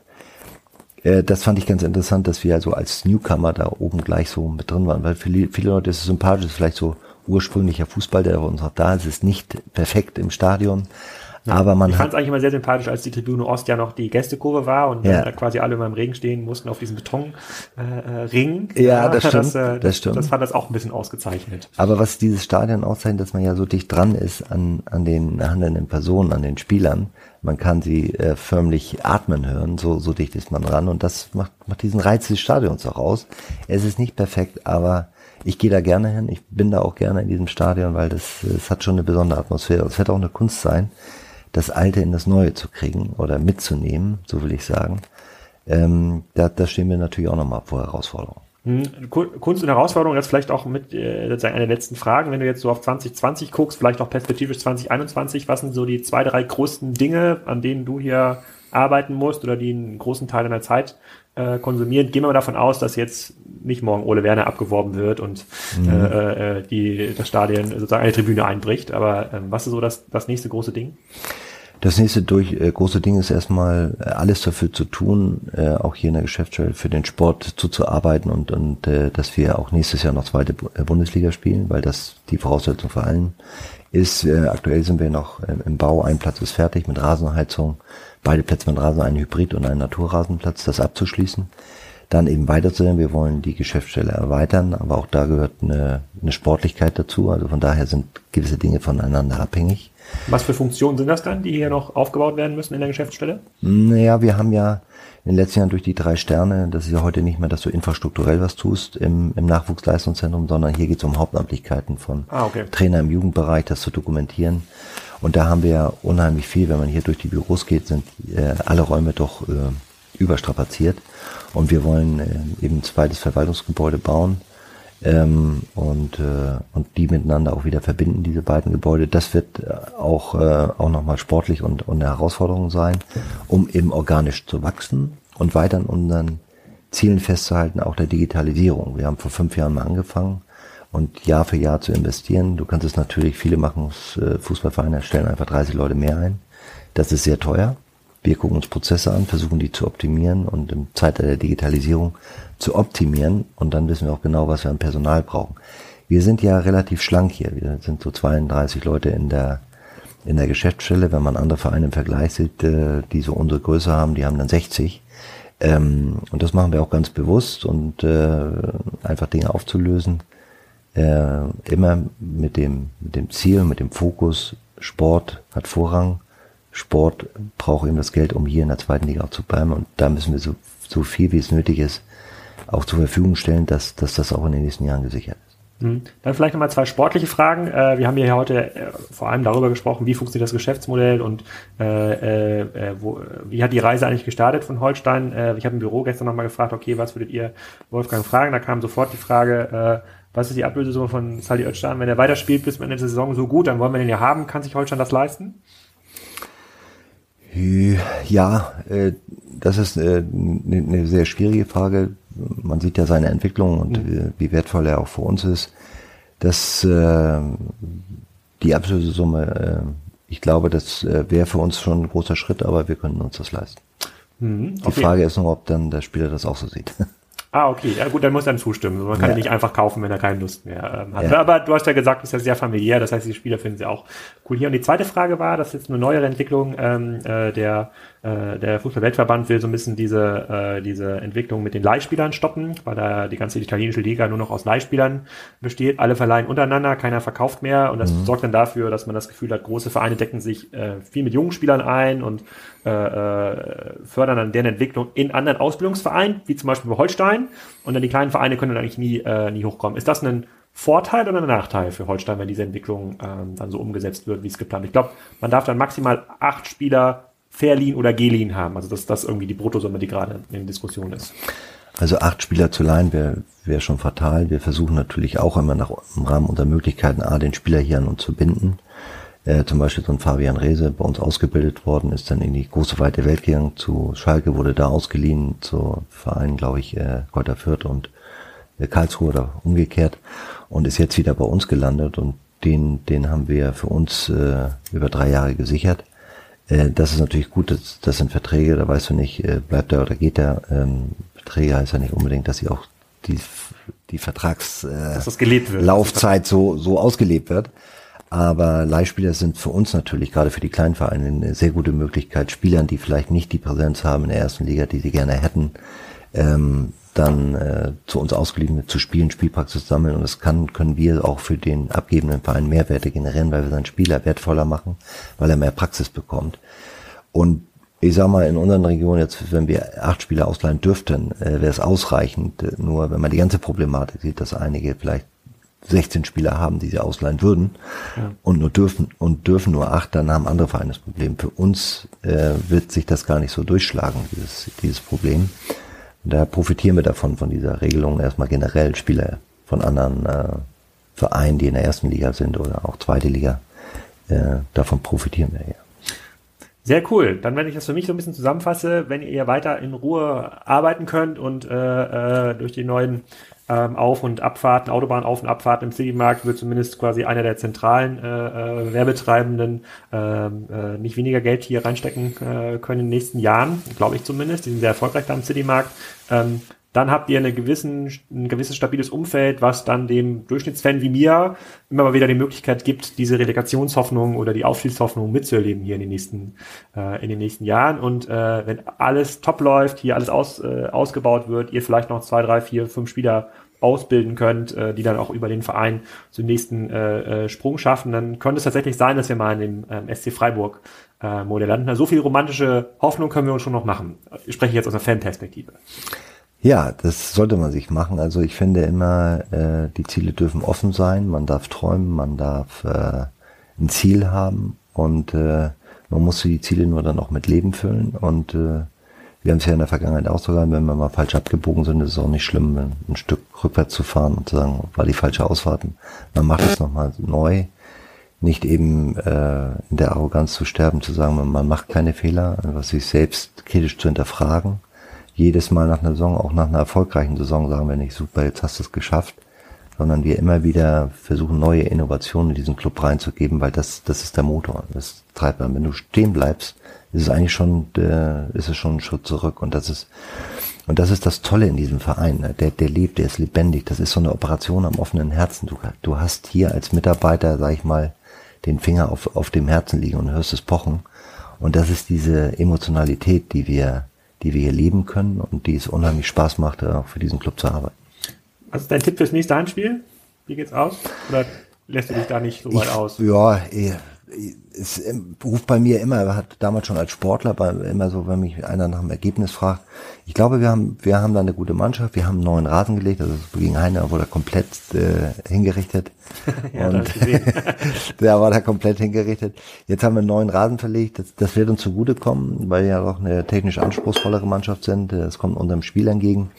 äh, das fand ich ganz interessant, dass wir also als Newcomer da oben gleich so mit drin waren, weil viele, viele Leute ist es sympathisch, ist vielleicht so ursprünglicher Fußball, der bei uns noch da ist, ist nicht perfekt im Stadion. Ja, aber man ich fand es eigentlich immer sehr sympathisch, als die Tribüne Ost ja noch die Gästekurve war und ja. quasi alle immer im Regen stehen mussten auf diesem Betonring. Äh, ja, ja, das stimmt. Das, äh, das, stimmt. Das fand das auch ein bisschen ausgezeichnet. Aber was dieses Stadion auszeichnet, dass man ja so dicht dran ist an, an den handelnden Personen, an den Spielern. Man kann sie äh, förmlich atmen hören, so, so dicht ist man dran und das macht, macht diesen Reiz des Stadions auch aus. Es ist nicht perfekt, aber ich gehe da gerne hin. Ich bin da auch gerne in diesem Stadion, weil das, das hat schon eine besondere Atmosphäre. Es wird auch eine Kunst sein, das Alte in das Neue zu kriegen oder mitzunehmen, so will ich sagen. Ähm, da, da stehen wir natürlich auch nochmal vor Herausforderungen. Hm, Kunst und Herausforderung, das vielleicht auch mit äh, sozusagen eine der letzten Fragen, wenn du jetzt so auf 2020 guckst, vielleicht auch perspektivisch 2021, was sind so die zwei, drei größten Dinge, an denen du hier arbeiten musst oder die einen großen Teil deiner Zeit äh, konsumieren? Gehen wir mal davon aus, dass jetzt nicht morgen Ole Werner abgeworben wird und mhm. äh, äh, die, das Stadion sozusagen eine Tribüne einbricht. Aber äh, was ist so das, das nächste große Ding? Das nächste durch, äh, große Ding ist erstmal äh, alles dafür zu tun, äh, auch hier in der Geschäftsstelle für den Sport zuzuarbeiten und, und äh, dass wir auch nächstes Jahr noch zweite äh, Bundesliga spielen, weil das die Voraussetzung für allen ist. Äh, aktuell sind wir noch äh, im Bau, ein Platz ist fertig mit Rasenheizung, beide Plätze mit Rasen, ein Hybrid und ein Naturrasenplatz, das abzuschließen dann eben weiterzusehen. Wir wollen die Geschäftsstelle erweitern, aber auch da gehört eine, eine Sportlichkeit dazu. Also von daher sind gewisse Dinge voneinander abhängig. Was für Funktionen sind das dann, die hier noch aufgebaut werden müssen in der Geschäftsstelle? Naja, wir haben ja in den letzten Jahren durch die drei Sterne, das ist ja heute nicht mehr, dass du infrastrukturell was tust im, im Nachwuchsleistungszentrum, sondern hier geht es um Hauptamtlichkeiten von ah, okay. Trainer im Jugendbereich, das zu dokumentieren. Und da haben wir ja unheimlich viel, wenn man hier durch die Büros geht, sind äh, alle Räume doch äh, überstrapaziert. Und wir wollen äh, eben ein zweites Verwaltungsgebäude bauen ähm, und, äh, und die miteinander auch wieder verbinden, diese beiden Gebäude. Das wird äh, auch, äh, auch nochmal sportlich und, und eine Herausforderung sein, um eben organisch zu wachsen und weiter an unseren Zielen festzuhalten, auch der Digitalisierung. Wir haben vor fünf Jahren mal angefangen und Jahr für Jahr zu investieren. Du kannst es natürlich, viele machen äh, Fußballvereine stellen einfach 30 Leute mehr ein. Das ist sehr teuer. Wir gucken uns Prozesse an, versuchen die zu optimieren und im Zeitalter der Digitalisierung zu optimieren und dann wissen wir auch genau, was wir an Personal brauchen. Wir sind ja relativ schlank hier. Wir sind so 32 Leute in der in der Geschäftsstelle. Wenn man andere Vereine im Vergleich sieht, äh, die so unsere Größe haben, die haben dann 60. Ähm, und das machen wir auch ganz bewusst und äh, einfach Dinge aufzulösen. Äh, immer mit dem, mit dem Ziel, mit dem Fokus, Sport hat Vorrang Sport braucht eben das Geld, um hier in der zweiten Liga auch zu bleiben. Und da müssen wir so, so viel, wie es nötig ist, auch zur Verfügung stellen, dass, dass das auch in den nächsten Jahren gesichert ist. Mhm. Dann vielleicht nochmal zwei sportliche Fragen. Äh, wir haben ja heute äh, vor allem darüber gesprochen, wie funktioniert das Geschäftsmodell und äh, äh, wo, wie hat die Reise eigentlich gestartet von Holstein. Äh, ich habe im Büro gestern nochmal gefragt, okay, was würdet ihr Wolfgang fragen? Da kam sofort die Frage, äh, was ist die Ablösesumme von Sali Özcan? Wenn er weiterspielt bis Ende der Saison so gut, dann wollen wir den ja haben. Kann sich Holstein das leisten? Ja, äh, das ist eine äh, ne sehr schwierige Frage. Man sieht ja seine Entwicklung und mhm. wie wertvoll er auch für uns ist. Das, äh, die Ablösesumme, ich glaube, das wäre für uns schon ein großer Schritt, aber wir können uns das leisten. Mhm, okay. Die Frage ist nur, ob dann der Spieler das auch so sieht. Ah, okay. Ja gut, dann muss er dann zustimmen. Man kann ja. nicht einfach kaufen, wenn er keine Lust mehr ähm, hat. Ja. Aber du hast ja gesagt, ist ja sehr familiär. Das heißt, die Spieler finden sie auch cool hier. Und die zweite Frage war, das ist jetzt eine neuere Entwicklung ähm, äh, der äh, der Fußball-Weltverband will so ein bisschen diese, äh, diese Entwicklung mit den Leihspielern stoppen, weil da die ganze italienische Liga nur noch aus Leihspielern besteht. Alle verleihen untereinander, keiner verkauft mehr und das mhm. sorgt dann dafür, dass man das Gefühl hat, große Vereine decken sich äh, viel mit jungen Spielern ein und äh, äh, fördern dann deren Entwicklung in anderen Ausbildungsvereinen, wie zum Beispiel bei Holstein und dann die kleinen Vereine können dann eigentlich nie, äh, nie hochkommen. Ist das ein Vorteil oder ein Nachteil für Holstein, wenn diese Entwicklung ähm, dann so umgesetzt wird, wie es geplant ist? Ich glaube, man darf dann maximal acht Spieler Fairlean oder Gelin haben. Also dass das irgendwie die Bruttosumme, die gerade in Diskussion ist. Also acht Spieler zu leihen wäre wär schon fatal. Wir versuchen natürlich auch immer nach im Rahmen unserer Möglichkeiten A, den Spieler hier an uns zu binden. Äh, zum Beispiel so ein Fabian Rehse bei uns ausgebildet worden, ist dann in die große weite Welt gegangen zu Schalke, wurde da ausgeliehen zu Vereinen, glaube ich, äh, Kräuter Fürth und äh, Karlsruhe oder umgekehrt und ist jetzt wieder bei uns gelandet und den, den haben wir für uns äh, über drei Jahre gesichert. Äh, das ist natürlich gut, das, das sind Verträge, da weißt du nicht, äh, bleibt er oder geht er. Ähm, Verträge heißt ja nicht unbedingt, dass sie auch die die Vertragslaufzeit äh, so, so ausgelebt wird. Aber Leihspieler sind für uns natürlich, gerade für die Kleinvereine, eine sehr gute Möglichkeit, Spielern, die vielleicht nicht die Präsenz haben in der ersten Liga, die sie gerne hätten, ähm, dann äh, zu uns ausgeliehen zu spielen, Spielpraxis sammeln und das kann, können wir auch für den abgebenden Verein Mehrwerte generieren, weil wir seinen Spieler wertvoller machen, weil er mehr Praxis bekommt. Und ich sag mal, in unseren Regionen jetzt, wenn wir acht Spieler ausleihen dürften, äh, wäre es ausreichend. Nur wenn man die ganze Problematik sieht, dass einige vielleicht 16 Spieler haben, die sie ausleihen würden ja. und nur dürfen und dürfen nur acht, dann haben andere Vereine das Problem. Für uns äh, wird sich das gar nicht so durchschlagen, dieses, dieses Problem. Da profitieren wir davon, von dieser Regelung erstmal generell Spieler von anderen äh, Vereinen, die in der ersten Liga sind oder auch zweite Liga, äh, davon profitieren wir ja. Sehr cool. Dann, wenn ich das für mich so ein bisschen zusammenfasse, wenn ihr weiter in Ruhe arbeiten könnt und äh, äh, durch die neuen ähm, Auf- und Abfahrten, Autobahnauf- und Abfahrten im Citymarkt wird zumindest quasi einer der zentralen äh, äh, Werbetreibenden ähm, äh, nicht weniger Geld hier reinstecken äh, können in den nächsten Jahren, glaube ich zumindest. Die sind sehr erfolgreich da im Citymarkt. Ähm, dann habt ihr eine gewissen, ein gewisses stabiles Umfeld, was dann dem Durchschnittsfan wie mir immer mal wieder die Möglichkeit gibt, diese Relegationshoffnung oder die Aufstiegshoffnung mitzuerleben hier in den nächsten, äh, in den nächsten Jahren. Und äh, wenn alles top läuft, hier alles aus, äh, ausgebaut wird, ihr vielleicht noch zwei, drei, vier, fünf Spieler ausbilden könnt, äh, die dann auch über den Verein zum nächsten äh, äh, Sprung schaffen, dann könnte es tatsächlich sein, dass wir mal in dem ähm, SC Freiburg äh, Modell landen. So viel romantische Hoffnung können wir uns schon noch machen. Ich spreche jetzt aus einer Fanperspektive. Ja, das sollte man sich machen. Also ich finde immer, äh, die Ziele dürfen offen sein. Man darf träumen, man darf äh, ein Ziel haben und äh, man muss die Ziele nur dann auch mit Leben füllen. Und äh, wir haben es ja in der Vergangenheit auch so gehabt, wenn wir mal falsch abgebogen sind, ist es auch nicht schlimm, ein Stück rückwärts zu fahren und zu sagen, war die falsche Ausfahrt. Man macht es nochmal neu. Nicht eben äh, in der Arroganz zu sterben, zu sagen, man macht keine Fehler, was sich selbst kritisch zu hinterfragen jedes Mal nach einer Saison, auch nach einer erfolgreichen Saison sagen wir nicht, super, jetzt hast du es geschafft, sondern wir immer wieder versuchen, neue Innovationen in diesen Club reinzugeben, weil das, das ist der Motor. Das treibt man. Wenn du stehen bleibst, ist es eigentlich schon, äh, ist es schon ein Schritt zurück. Und das ist, und das ist das Tolle in diesem Verein. Ne? Der, der lebt, der ist lebendig. Das ist so eine Operation am offenen Herzen. Du, du hast hier als Mitarbeiter, sag ich mal, den Finger auf, auf dem Herzen liegen und hörst es pochen. Und das ist diese Emotionalität, die wir, die wir hier leben können und die es unheimlich Spaß macht, auch für diesen Club zu arbeiten. Was ist dein Tipp fürs nächste Heimspiel? Wie geht's aus? Oder lässt du dich da nicht so weit ich, aus? Ja, es ruft bei mir immer, er hat damals schon als Sportler bei, immer so, wenn mich einer nach dem Ergebnis fragt. Ich glaube, wir haben, wir haben da eine gute Mannschaft. Wir haben einen neuen Rasen gelegt, also gegen Heiner wurde er komplett äh, hingerichtet. ja, und der war da komplett hingerichtet. Jetzt haben wir einen neuen Rasen verlegt. Das, das wird uns zugutekommen, weil wir ja doch eine technisch anspruchsvollere Mannschaft sind. Es kommt unserem Spiel entgegen.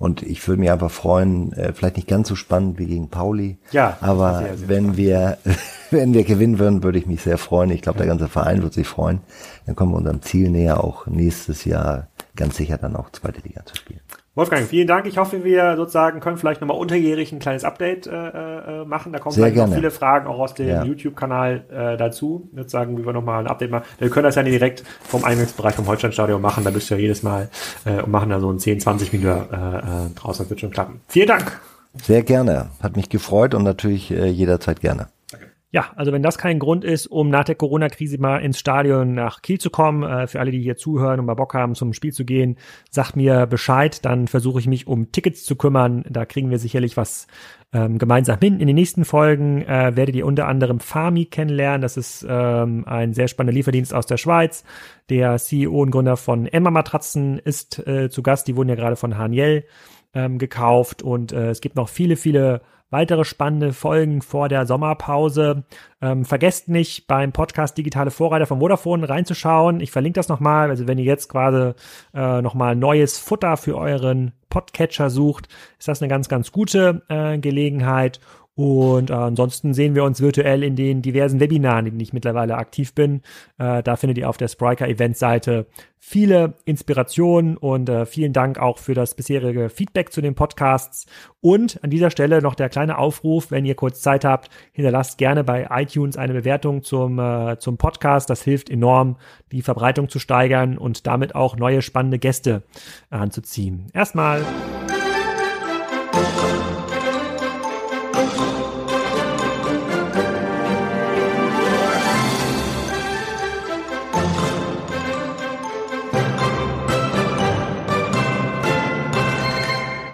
Und ich würde mich einfach freuen, äh, vielleicht nicht ganz so spannend wie gegen Pauli. Ja. Aber sehr, sehr wenn spannend. wir, wenn wir gewinnen würden, würde ich mich sehr freuen. Ich glaube, der ganze Verein wird sich freuen. Dann kommen wir unserem Ziel näher, auch nächstes Jahr ganz sicher dann auch zweite Liga zu spielen. Wolfgang, vielen Dank. Ich hoffe, wir sozusagen können vielleicht nochmal unterjährig ein kleines Update äh, äh, machen. Da kommen Sehr vielleicht gerne. noch viele Fragen auch aus dem ja. YouTube-Kanal äh, dazu. Sozusagen, wie wir nochmal ein Update machen. Wir können das ja nicht direkt vom Eingangsbereich vom Holsteinstadion machen. Da bist du ja jedes Mal äh, und machen da so ein 10, 20 Minuten äh, äh, draus. Das wird schon klappen. Vielen Dank. Sehr gerne. Hat mich gefreut und natürlich äh, jederzeit gerne. Ja, also wenn das kein Grund ist, um nach der Corona-Krise mal ins Stadion nach Kiel zu kommen, äh, für alle, die hier zuhören und mal Bock haben, zum Spiel zu gehen, sagt mir Bescheid, dann versuche ich mich um Tickets zu kümmern. Da kriegen wir sicherlich was ähm, gemeinsam hin. In den nächsten Folgen äh, werdet ihr unter anderem Fami kennenlernen. Das ist ähm, ein sehr spannender Lieferdienst aus der Schweiz. Der CEO und Gründer von Emma Matratzen ist äh, zu Gast. Die wurden ja gerade von Haniel ähm, gekauft und äh, es gibt noch viele, viele weitere spannende Folgen vor der Sommerpause. Ähm, vergesst nicht, beim Podcast Digitale Vorreiter von Vodafone reinzuschauen. Ich verlinke das nochmal. Also wenn ihr jetzt gerade äh, nochmal neues Futter für euren Podcatcher sucht, ist das eine ganz, ganz gute äh, Gelegenheit. Und äh, ansonsten sehen wir uns virtuell in den diversen Webinaren, in denen ich mittlerweile aktiv bin. Äh, da findet ihr auf der Spriker Event-Seite viele Inspirationen und äh, vielen Dank auch für das bisherige Feedback zu den Podcasts. Und an dieser Stelle noch der kleine Aufruf, wenn ihr kurz Zeit habt, hinterlasst gerne bei iTunes eine Bewertung zum, äh, zum Podcast. Das hilft enorm, die Verbreitung zu steigern und damit auch neue spannende Gäste anzuziehen. Erstmal.